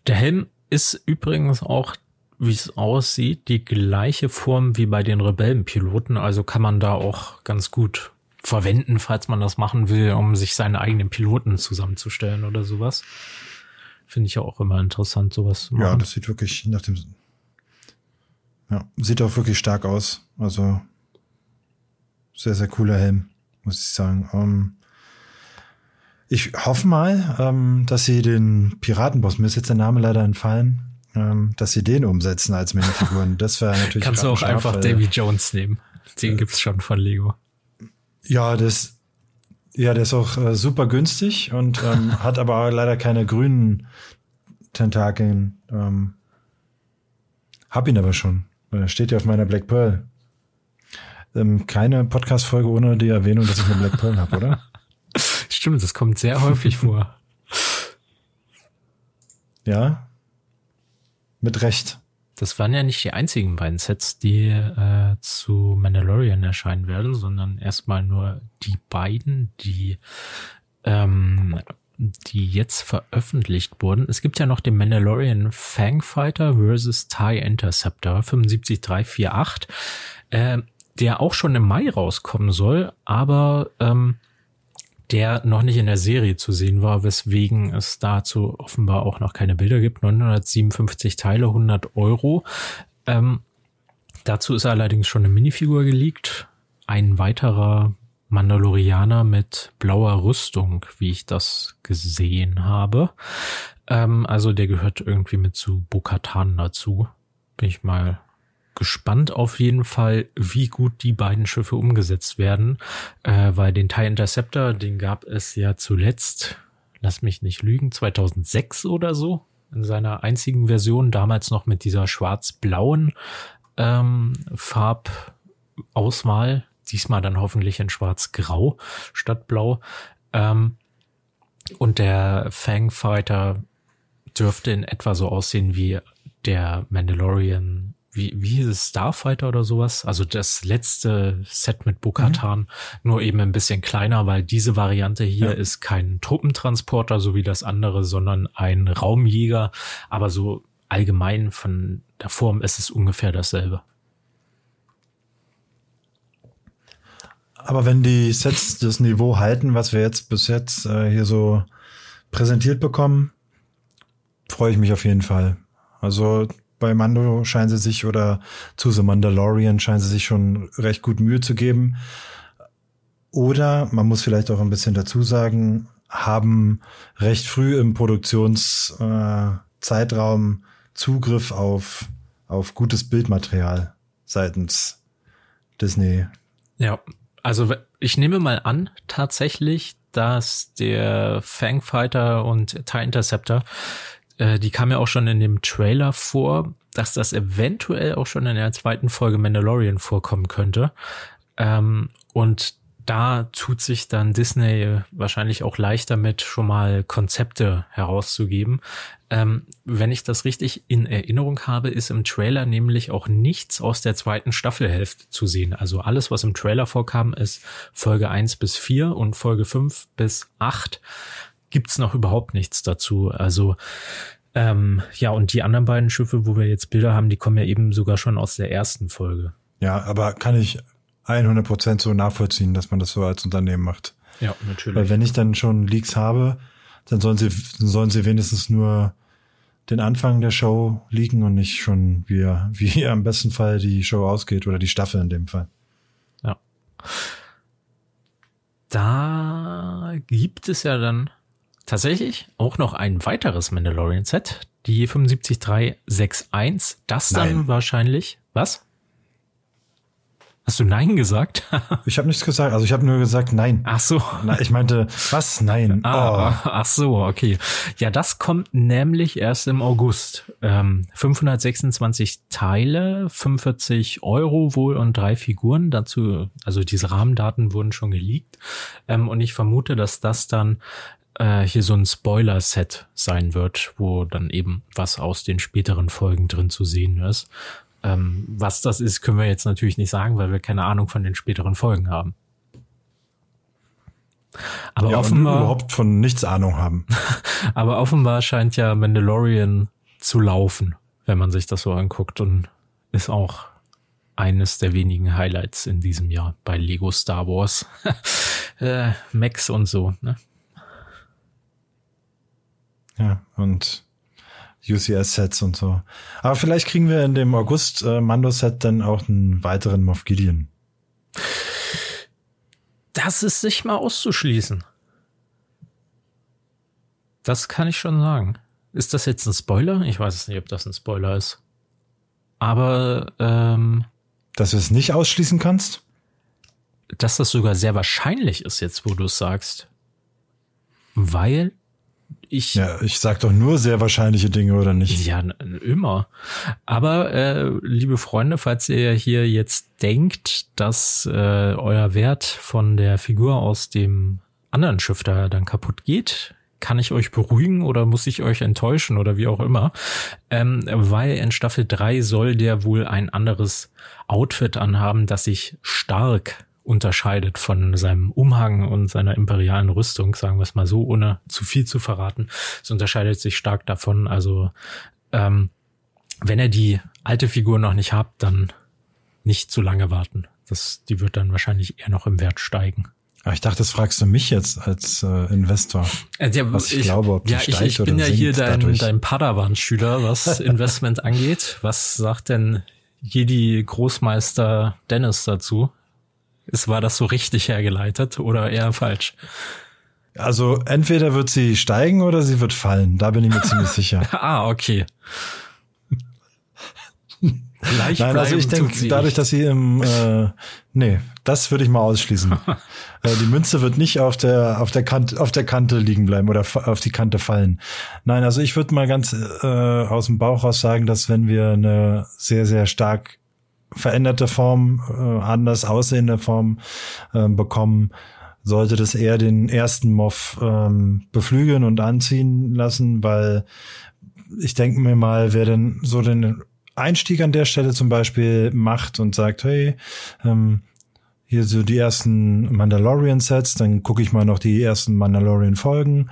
Der Helm ist übrigens auch, wie es aussieht, die gleiche Form wie bei den Rebellenpiloten. Also kann man da auch ganz gut verwenden, falls man das machen will, um sich seine eigenen Piloten zusammenzustellen oder sowas. Finde ich ja auch immer interessant, sowas zu machen. Ja, das sieht wirklich nach dem, ja, sieht auch wirklich stark aus. Also, sehr, sehr cooler Helm, muss ich sagen. Um, ähm, ich hoffe mal, ähm, dass sie den Piratenboss, mir ist jetzt der Name leider entfallen, ähm, dass sie den umsetzen als Minifiguren. Das wäre natürlich. Kannst du auch einfach Davy Jones nehmen. Den äh, gibt's schon von Lego. Ja, das, ja, der ist auch äh, super günstig und ähm, hat aber leider keine grünen Tentakeln. Ähm, hab ihn aber schon. Er steht ja auf meiner Black Pearl. Ähm, keine Podcast-Folge ohne die Erwähnung, dass ich eine Black Pearl habe, oder? Stimmt, das kommt sehr häufig vor. Ja. Mit Recht. Das waren ja nicht die einzigen beiden Sets, die äh, zu Mandalorian erscheinen werden, sondern erstmal nur die beiden, die ähm, die jetzt veröffentlicht wurden. Es gibt ja noch den Mandalorian Fangfighter versus TIE Interceptor 75348, äh, der auch schon im Mai rauskommen soll, aber ähm, der noch nicht in der Serie zu sehen war, weswegen es dazu offenbar auch noch keine Bilder gibt. 957 Teile, 100 Euro. Ähm, dazu ist allerdings schon eine Minifigur geleakt. Ein weiterer Mandalorianer mit blauer Rüstung, wie ich das gesehen habe. Ähm, also der gehört irgendwie mit zu Bokatan dazu. Bin ich mal gespannt auf jeden Fall, wie gut die beiden Schiffe umgesetzt werden, äh, weil den TIE Interceptor, den gab es ja zuletzt, lass mich nicht lügen, 2006 oder so, in seiner einzigen Version, damals noch mit dieser schwarz-blauen ähm, Farbauswahl, diesmal dann hoffentlich in schwarz-grau statt blau. Ähm, und der Fangfighter dürfte in etwa so aussehen wie der Mandalorian wie, wie hieß es, Starfighter oder sowas? Also das letzte Set mit Bokatan, mhm. nur eben ein bisschen kleiner, weil diese Variante hier ja. ist kein Truppentransporter, so wie das andere, sondern ein Raumjäger, aber so allgemein von der Form ist es ungefähr dasselbe. Aber wenn die Sets das Niveau halten, was wir jetzt bis jetzt äh, hier so präsentiert bekommen, freue ich mich auf jeden Fall. Also bei Mando scheinen sie sich oder zu The Mandalorian scheinen sie sich schon recht gut Mühe zu geben. Oder man muss vielleicht auch ein bisschen dazu sagen, haben recht früh im Produktionszeitraum äh, Zugriff auf, auf gutes Bildmaterial seitens Disney. Ja, also ich nehme mal an, tatsächlich, dass der Fangfighter und TIE Interceptor, äh, die kam ja auch schon in dem Trailer vor, dass das eventuell auch schon in der zweiten Folge Mandalorian vorkommen könnte. Ähm, und da tut sich dann Disney wahrscheinlich auch leichter mit, schon mal Konzepte herauszugeben. Ähm, wenn ich das richtig in Erinnerung habe, ist im Trailer nämlich auch nichts aus der zweiten Staffelhälfte zu sehen. Also alles, was im Trailer vorkam, ist Folge 1 bis 4 und Folge 5 bis 8 gibt's noch überhaupt nichts dazu. Also ähm, ja, und die anderen beiden Schiffe, wo wir jetzt Bilder haben, die kommen ja eben sogar schon aus der ersten Folge. Ja, aber kann ich 100 Prozent so nachvollziehen, dass man das so als Unternehmen macht. Ja, natürlich. Weil wenn ich dann schon Leaks habe, dann sollen sie, sollen sie wenigstens nur den Anfang der Show leaken und nicht schon wie, wie am besten Fall die Show ausgeht oder die Staffel in dem Fall. Ja. Da gibt es ja dann tatsächlich auch noch ein weiteres Mandalorian-Set, die 75361. Das dann Nein. wahrscheinlich, was? Hast du Nein gesagt? ich habe nichts gesagt. Also ich habe nur gesagt Nein. Ach so. Na, ich meinte, was? Nein. Ah, oh. Ach so, okay. Ja, das kommt nämlich erst im August. Ähm, 526 Teile, 45 Euro wohl und drei Figuren. Dazu, also diese Rahmendaten wurden schon geleakt. Ähm, und ich vermute, dass das dann äh, hier so ein Spoiler-Set sein wird, wo dann eben was aus den späteren Folgen drin zu sehen ist. Ähm, was das ist, können wir jetzt natürlich nicht sagen, weil wir keine Ahnung von den späteren Folgen haben. Aber ja, offenbar überhaupt von nichts Ahnung haben. aber offenbar scheint ja Mandalorian zu laufen, wenn man sich das so anguckt und ist auch eines der wenigen Highlights in diesem Jahr bei Lego Star Wars. äh, Max und so. Ne? Ja, und UCS-Sets und so. Aber vielleicht kriegen wir in dem August äh, Mando-Set dann auch einen weiteren Moff Gideon. Das ist nicht mal auszuschließen. Das kann ich schon sagen. Ist das jetzt ein Spoiler? Ich weiß es nicht, ob das ein Spoiler ist. Aber ähm, dass du es nicht ausschließen kannst? Dass das sogar sehr wahrscheinlich ist, jetzt wo du es sagst. Weil ich, ja, ich sag doch nur sehr wahrscheinliche Dinge, oder nicht? Ja, immer. Aber äh, liebe Freunde, falls ihr hier jetzt denkt, dass äh, euer Wert von der Figur aus dem anderen Schiff da dann kaputt geht, kann ich euch beruhigen oder muss ich euch enttäuschen oder wie auch immer. Ähm, weil in Staffel 3 soll der wohl ein anderes Outfit anhaben, das sich stark unterscheidet von seinem Umhang und seiner imperialen Rüstung, sagen wir es mal so, ohne zu viel zu verraten. Es unterscheidet sich stark davon. Also ähm, wenn ihr die alte Figur noch nicht habt, dann nicht zu lange warten. Das, die wird dann wahrscheinlich eher noch im Wert steigen. Aber ich dachte, das fragst du mich jetzt als äh, Investor. Äh, ja, was ich, ich, glaube, ob die ja, steigt ich, ich bin ja hier dein, dein Padawan-Schüler, was Investment angeht. Was sagt denn Jedi Großmeister Dennis dazu? Ist, war das so richtig hergeleitet oder eher falsch? Also entweder wird sie steigen oder sie wird fallen. Da bin ich mir ziemlich sicher. ah, okay. Leicht Nein, also ich denke, dadurch, dass sie im äh, nee, das würde ich mal ausschließen. äh, die Münze wird nicht auf der auf der Kante auf der Kante liegen bleiben oder auf die Kante fallen. Nein, also ich würde mal ganz äh, aus dem Bauch raus sagen, dass wenn wir eine sehr sehr stark veränderte Form, äh, anders aussehende Form äh, bekommen, sollte das eher den ersten Moff ähm, beflügeln und anziehen lassen, weil ich denke mir mal, wer denn so den Einstieg an der Stelle zum Beispiel macht und sagt, hey, ähm, hier so die ersten Mandalorian-Sets, dann gucke ich mal noch die ersten Mandalorian-Folgen.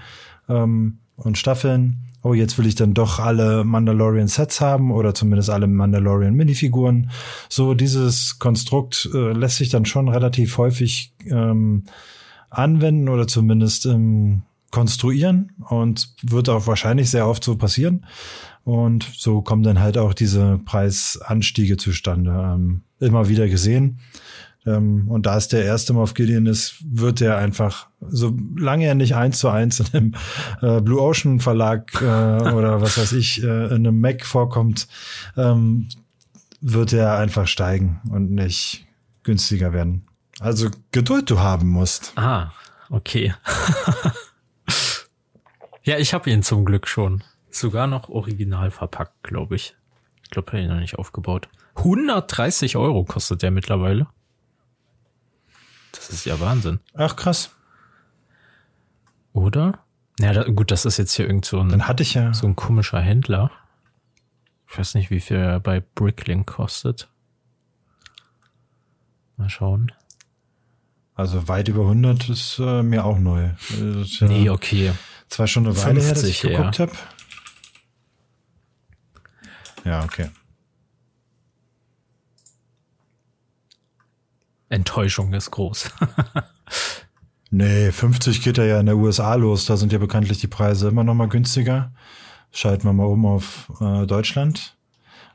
Ähm, und Staffeln. Oh, jetzt will ich dann doch alle Mandalorian Sets haben oder zumindest alle Mandalorian Minifiguren. So dieses Konstrukt äh, lässt sich dann schon relativ häufig ähm, anwenden oder zumindest ähm, konstruieren und wird auch wahrscheinlich sehr oft so passieren. Und so kommen dann halt auch diese Preisanstiege zustande. Ähm, immer wieder gesehen. Ähm, und da es der erste Moff Gideon ist, wird er einfach, solange er nicht eins zu eins in einem äh, Blue Ocean Verlag äh, oder was weiß ich, äh, in einem Mac vorkommt, ähm, wird er einfach steigen und nicht günstiger werden. Also Geduld du haben musst. Ah, okay. ja, ich habe ihn zum Glück schon. Sogar noch original verpackt, glaube ich. Ich glaube, er ihn noch nicht aufgebaut. 130 Euro kostet der mittlerweile. Das ist ja Wahnsinn. Ach, krass. Oder? Ja, da, gut, das ist jetzt hier irgend so ein, Dann hatte ich ja. so ein komischer Händler. Ich weiß nicht, wie viel er bei Bricklink kostet. Mal schauen. Also weit über 100 ist äh, mir auch neu. Ist, ja Nee, okay. Zwar schon eine Weile her, dass ich 50 eher. geguckt habe. Ja, okay. Enttäuschung ist groß. Nee, 50 geht ja in der USA los. Da sind ja bekanntlich die Preise immer noch mal günstiger. Schalten wir mal um auf äh, Deutschland.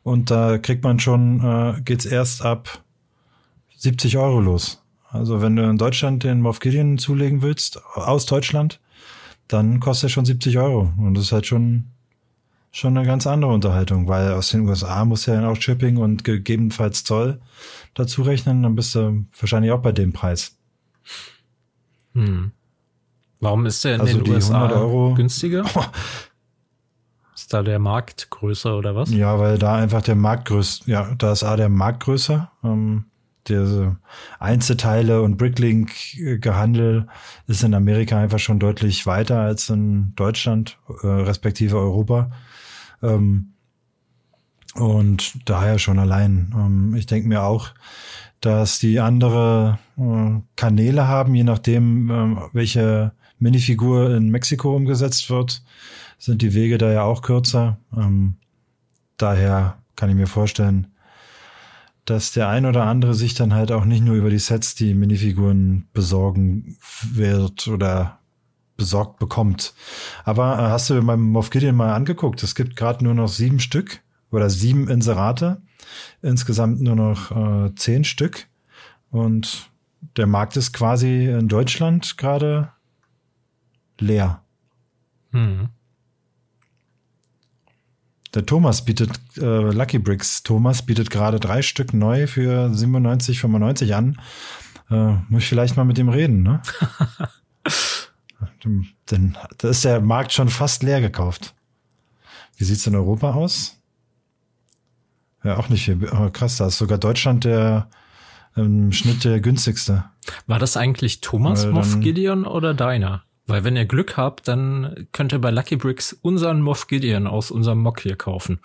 Und da kriegt man schon, äh, geht's erst ab 70 Euro los. Also wenn du in Deutschland den Moff Gideon zulegen willst, aus Deutschland, dann kostet er schon 70 Euro. Und das ist halt schon, schon eine ganz andere Unterhaltung, weil aus den USA muss ja dann auch Shipping und gegebenenfalls Zoll dazu rechnen. Dann bist du wahrscheinlich auch bei dem Preis. Hm. Warum ist der in Also den USA 100 Euro- günstiger? Ist da der Markt größer oder was? Ja, weil da einfach der Markt größer, ja, da ist A der Markt größer. Ähm, diese Einzelteile und Bricklink-Gehandel ist in Amerika einfach schon deutlich weiter als in Deutschland, äh, respektive Europa. Ähm, und daher schon allein. Ähm, ich denke mir auch, dass die andere äh, Kanäle haben, je nachdem, ähm, welche Minifigur in Mexiko umgesetzt wird, sind die Wege da ja auch kürzer. Ähm, daher kann ich mir vorstellen, dass der ein oder andere sich dann halt auch nicht nur über die Sets die Minifiguren besorgen wird oder besorgt bekommt. Aber äh, hast du beim Moff Gideon mal angeguckt? Es gibt gerade nur noch sieben Stück oder sieben Inserate. Insgesamt nur noch äh, zehn Stück. Und der Markt ist quasi in Deutschland gerade leer. Hm. Der Thomas bietet, äh, Lucky Bricks Thomas bietet gerade drei Stück neu für 97,95 an. Äh, muss ich vielleicht mal mit ihm reden, ne? Denn da ist der Markt schon fast leer gekauft. Wie sieht's in Europa aus? Ja, auch nicht viel. Krass, da ist sogar Deutschland der im Schnitt der günstigste. War das eigentlich Thomas Weil Moff Gideon oder deiner? Weil wenn ihr Glück habt, dann könnt ihr bei Lucky Bricks unseren Moff Gideon aus unserem Mock hier kaufen.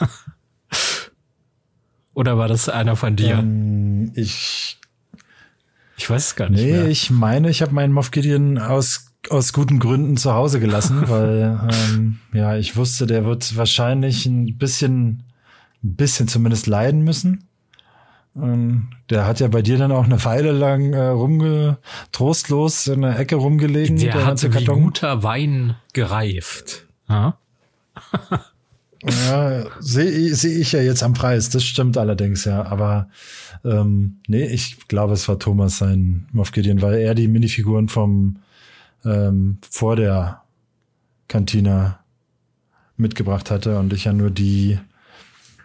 oder war das einer von dir? Ähm, ich ich weiß es gar nicht Nee, mehr. ich meine, ich habe meinen Moff Gideon aus, aus guten Gründen zu Hause gelassen, weil ähm, ja, ich wusste, der wird wahrscheinlich ein bisschen, ein bisschen zumindest leiden müssen. Ähm, der hat ja bei dir dann auch eine Weile lang äh, rumge trostlos in der Ecke rumgelegen, Der, der hat wie guter Wein gereift. Ja? Ja, sehe seh ich ja jetzt am Preis. Das stimmt allerdings, ja. Aber ähm, nee, ich glaube, es war Thomas sein Moff Gideon, weil er die Minifiguren vom ähm, vor der Kantina mitgebracht hatte und ich ja nur die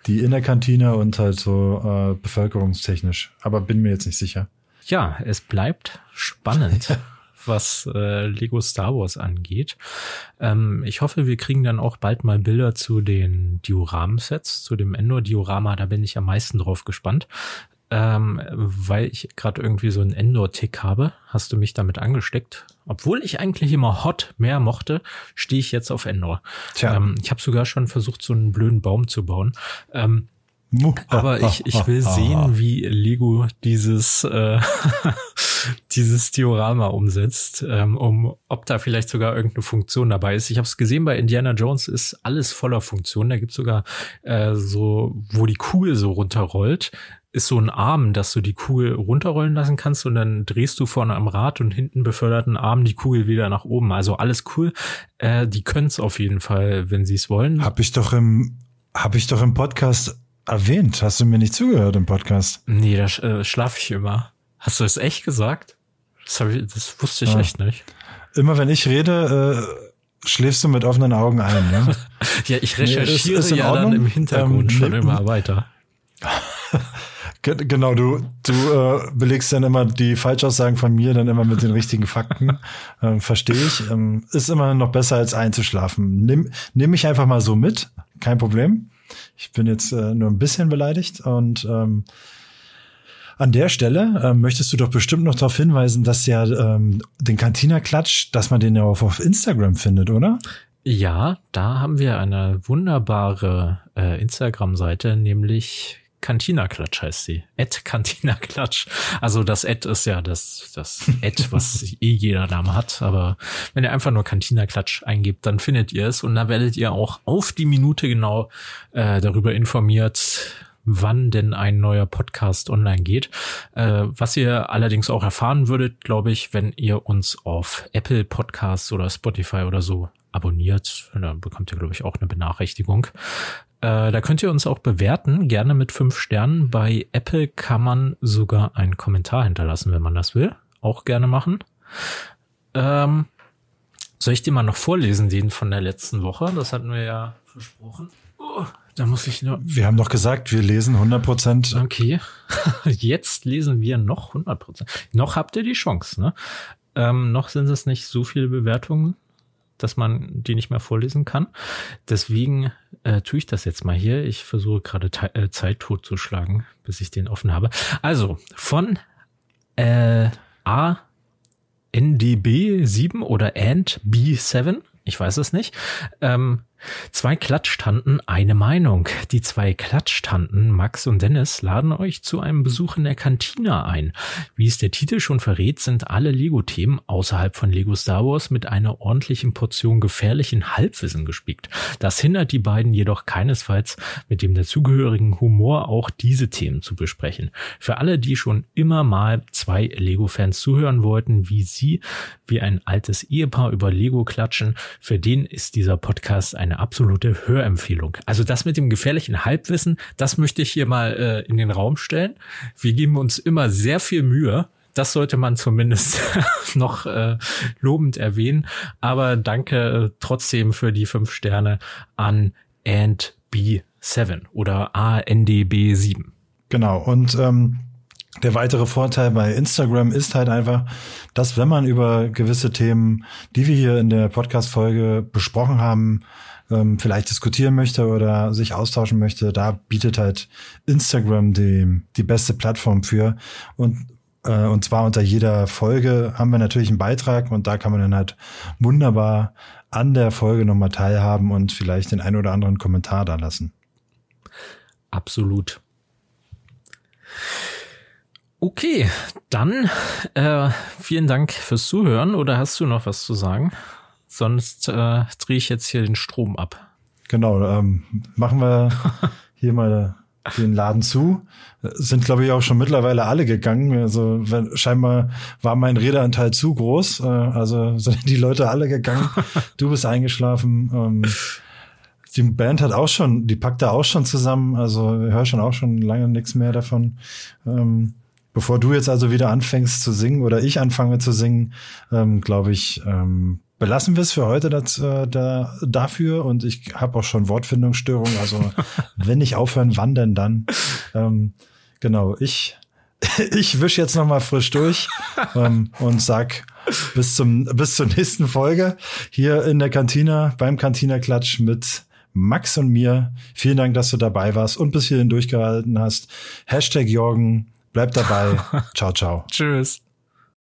die in der Kantine und halt so äh, bevölkerungstechnisch. Aber bin mir jetzt nicht sicher. Ja, es bleibt spannend, was äh, Lego Star Wars angeht. Ähm, ich hoffe, wir kriegen dann auch bald mal Bilder zu den Dioramen-Sets, zu dem Endor-Diorama. Da bin ich am meisten drauf gespannt. Ähm, weil ich gerade irgendwie so einen Endor-Tick habe, hast du mich damit angesteckt. Obwohl ich eigentlich immer Hot mehr mochte, stehe ich jetzt auf Endor. Tja. Ähm, ich habe sogar schon versucht, so einen blöden Baum zu bauen. Ähm, Aber ich, ich will sehen, wie Lego dieses, äh, dieses Diorama umsetzt, ähm, um ob da vielleicht sogar irgendeine Funktion dabei ist. Ich habe es gesehen, bei Indiana Jones ist alles voller Funktionen. Da gibt's sogar äh, so, wo die Kugel so runterrollt, ist so ein Arm, dass du die Kugel runterrollen lassen kannst und dann drehst du vorne am Rad und hinten beförderten Arm die Kugel wieder nach oben. Also alles cool. Äh, die können's auf jeden Fall, wenn sie es wollen. Hab ich doch im, hab ich doch im Podcast erwähnt. Hast du mir nicht zugehört im Podcast? Nee, da äh, schlafe ich immer. Hast du es echt gesagt? Das, ich, das wusste ich ja. echt nicht. Immer wenn ich rede, äh, schläfst du mit offenen Augen ein. Ne? ja, ich recherchiere nee, ja dann im Hintergrund ähm, schon immer weiter. Genau, du, du äh, belegst dann immer die Falschaussagen von mir dann immer mit den richtigen Fakten. Ähm, Verstehe ich. Ähm, ist immer noch besser als einzuschlafen. Nimm, nimm mich einfach mal so mit, kein Problem. Ich bin jetzt äh, nur ein bisschen beleidigt und ähm, an der Stelle äh, möchtest du doch bestimmt noch darauf hinweisen, dass ja ähm, den Cantina-Klatsch, dass man den ja auch auf Instagram findet, oder? Ja, da haben wir eine wunderbare äh, Instagram-Seite, nämlich Cantina Klatsch heißt sie. Ed Cantina Klatsch. Also das Ed ist ja das, das Ed, was eh jeder Name hat. Aber wenn ihr einfach nur Cantina Klatsch eingebt, dann findet ihr es und da werdet ihr auch auf die Minute genau äh, darüber informiert, wann denn ein neuer Podcast online geht. Äh, was ihr allerdings auch erfahren würdet, glaube ich, wenn ihr uns auf Apple Podcasts oder Spotify oder so abonniert, dann bekommt ihr, glaube ich, auch eine Benachrichtigung. Äh, da könnt ihr uns auch bewerten, gerne mit fünf Sternen. Bei Apple kann man sogar einen Kommentar hinterlassen, wenn man das will. Auch gerne machen. Ähm, soll ich dir mal noch vorlesen, den von der letzten Woche? Das hatten wir ja versprochen. Oh, da muss ich nur. Wir haben doch gesagt, wir lesen 100 Prozent. Okay. Jetzt lesen wir noch 100 Prozent. Noch habt ihr die Chance, ne? Ähm, noch sind es nicht so viele Bewertungen dass man die nicht mehr vorlesen kann. Deswegen äh, tue ich das jetzt mal hier. Ich versuche gerade äh, Zeit totzuschlagen, bis ich den offen habe. Also von äh, A NDB 7 oder AND B7, ich weiß es nicht, ähm, Zwei Klatschtanten, eine Meinung. Die zwei Klatschtanten, Max und Dennis, laden euch zu einem Besuch in der Kantine ein. Wie es der Titel schon verrät, sind alle Lego-Themen außerhalb von Lego Star Wars mit einer ordentlichen Portion gefährlichen Halbwissen gespickt. Das hindert die beiden jedoch keinesfalls, mit dem dazugehörigen Humor auch diese Themen zu besprechen. Für alle, die schon immer mal zwei Lego-Fans zuhören wollten, wie sie, wie ein altes Ehepaar über Lego klatschen, für den ist dieser Podcast ein eine absolute Hörempfehlung. Also das mit dem gefährlichen Halbwissen, das möchte ich hier mal äh, in den Raum stellen. Wir geben uns immer sehr viel Mühe. Das sollte man zumindest noch äh, lobend erwähnen. Aber danke äh, trotzdem für die fünf Sterne an And B7 oder ANDB7. Genau. Und ähm, der weitere Vorteil bei Instagram ist halt einfach, dass wenn man über gewisse Themen, die wir hier in der Podcast-Folge besprochen haben, ähm, vielleicht diskutieren möchte oder sich austauschen möchte, da bietet halt Instagram die, die beste Plattform für. Und äh, und zwar unter jeder Folge haben wir natürlich einen Beitrag und da kann man dann halt wunderbar an der Folge nochmal teilhaben und vielleicht den ein oder anderen Kommentar da lassen. Absolut. Okay, dann äh, vielen Dank fürs Zuhören. Oder hast du noch was zu sagen? Sonst äh, drehe ich jetzt hier den Strom ab. Genau, ähm, machen wir hier mal den Laden zu. Sind, glaube ich, auch schon mittlerweile alle gegangen. Also wenn, scheinbar war mein Redeanteil zu groß. Äh, also sind die Leute alle gegangen. Du bist eingeschlafen. Ähm, die Band hat auch schon, die packt da auch schon zusammen. Also höre schon auch schon lange nichts mehr davon. Ähm, bevor du jetzt also wieder anfängst zu singen oder ich anfange zu singen, ähm, glaube ich, ähm, belassen wir es für heute das, äh, da, dafür und ich habe auch schon Wortfindungsstörungen. Also wenn ich aufhören, wann denn dann? Ähm, genau, ich ich wisch jetzt noch mal frisch durch ähm, und sag bis zum bis zur nächsten Folge hier in der Kantine beim Cantina Klatsch mit Max und mir. Vielen Dank, dass du dabei warst und bis hierhin durchgehalten hast. Hashtag Jorgen, bleib dabei. ciao, ciao. Tschüss.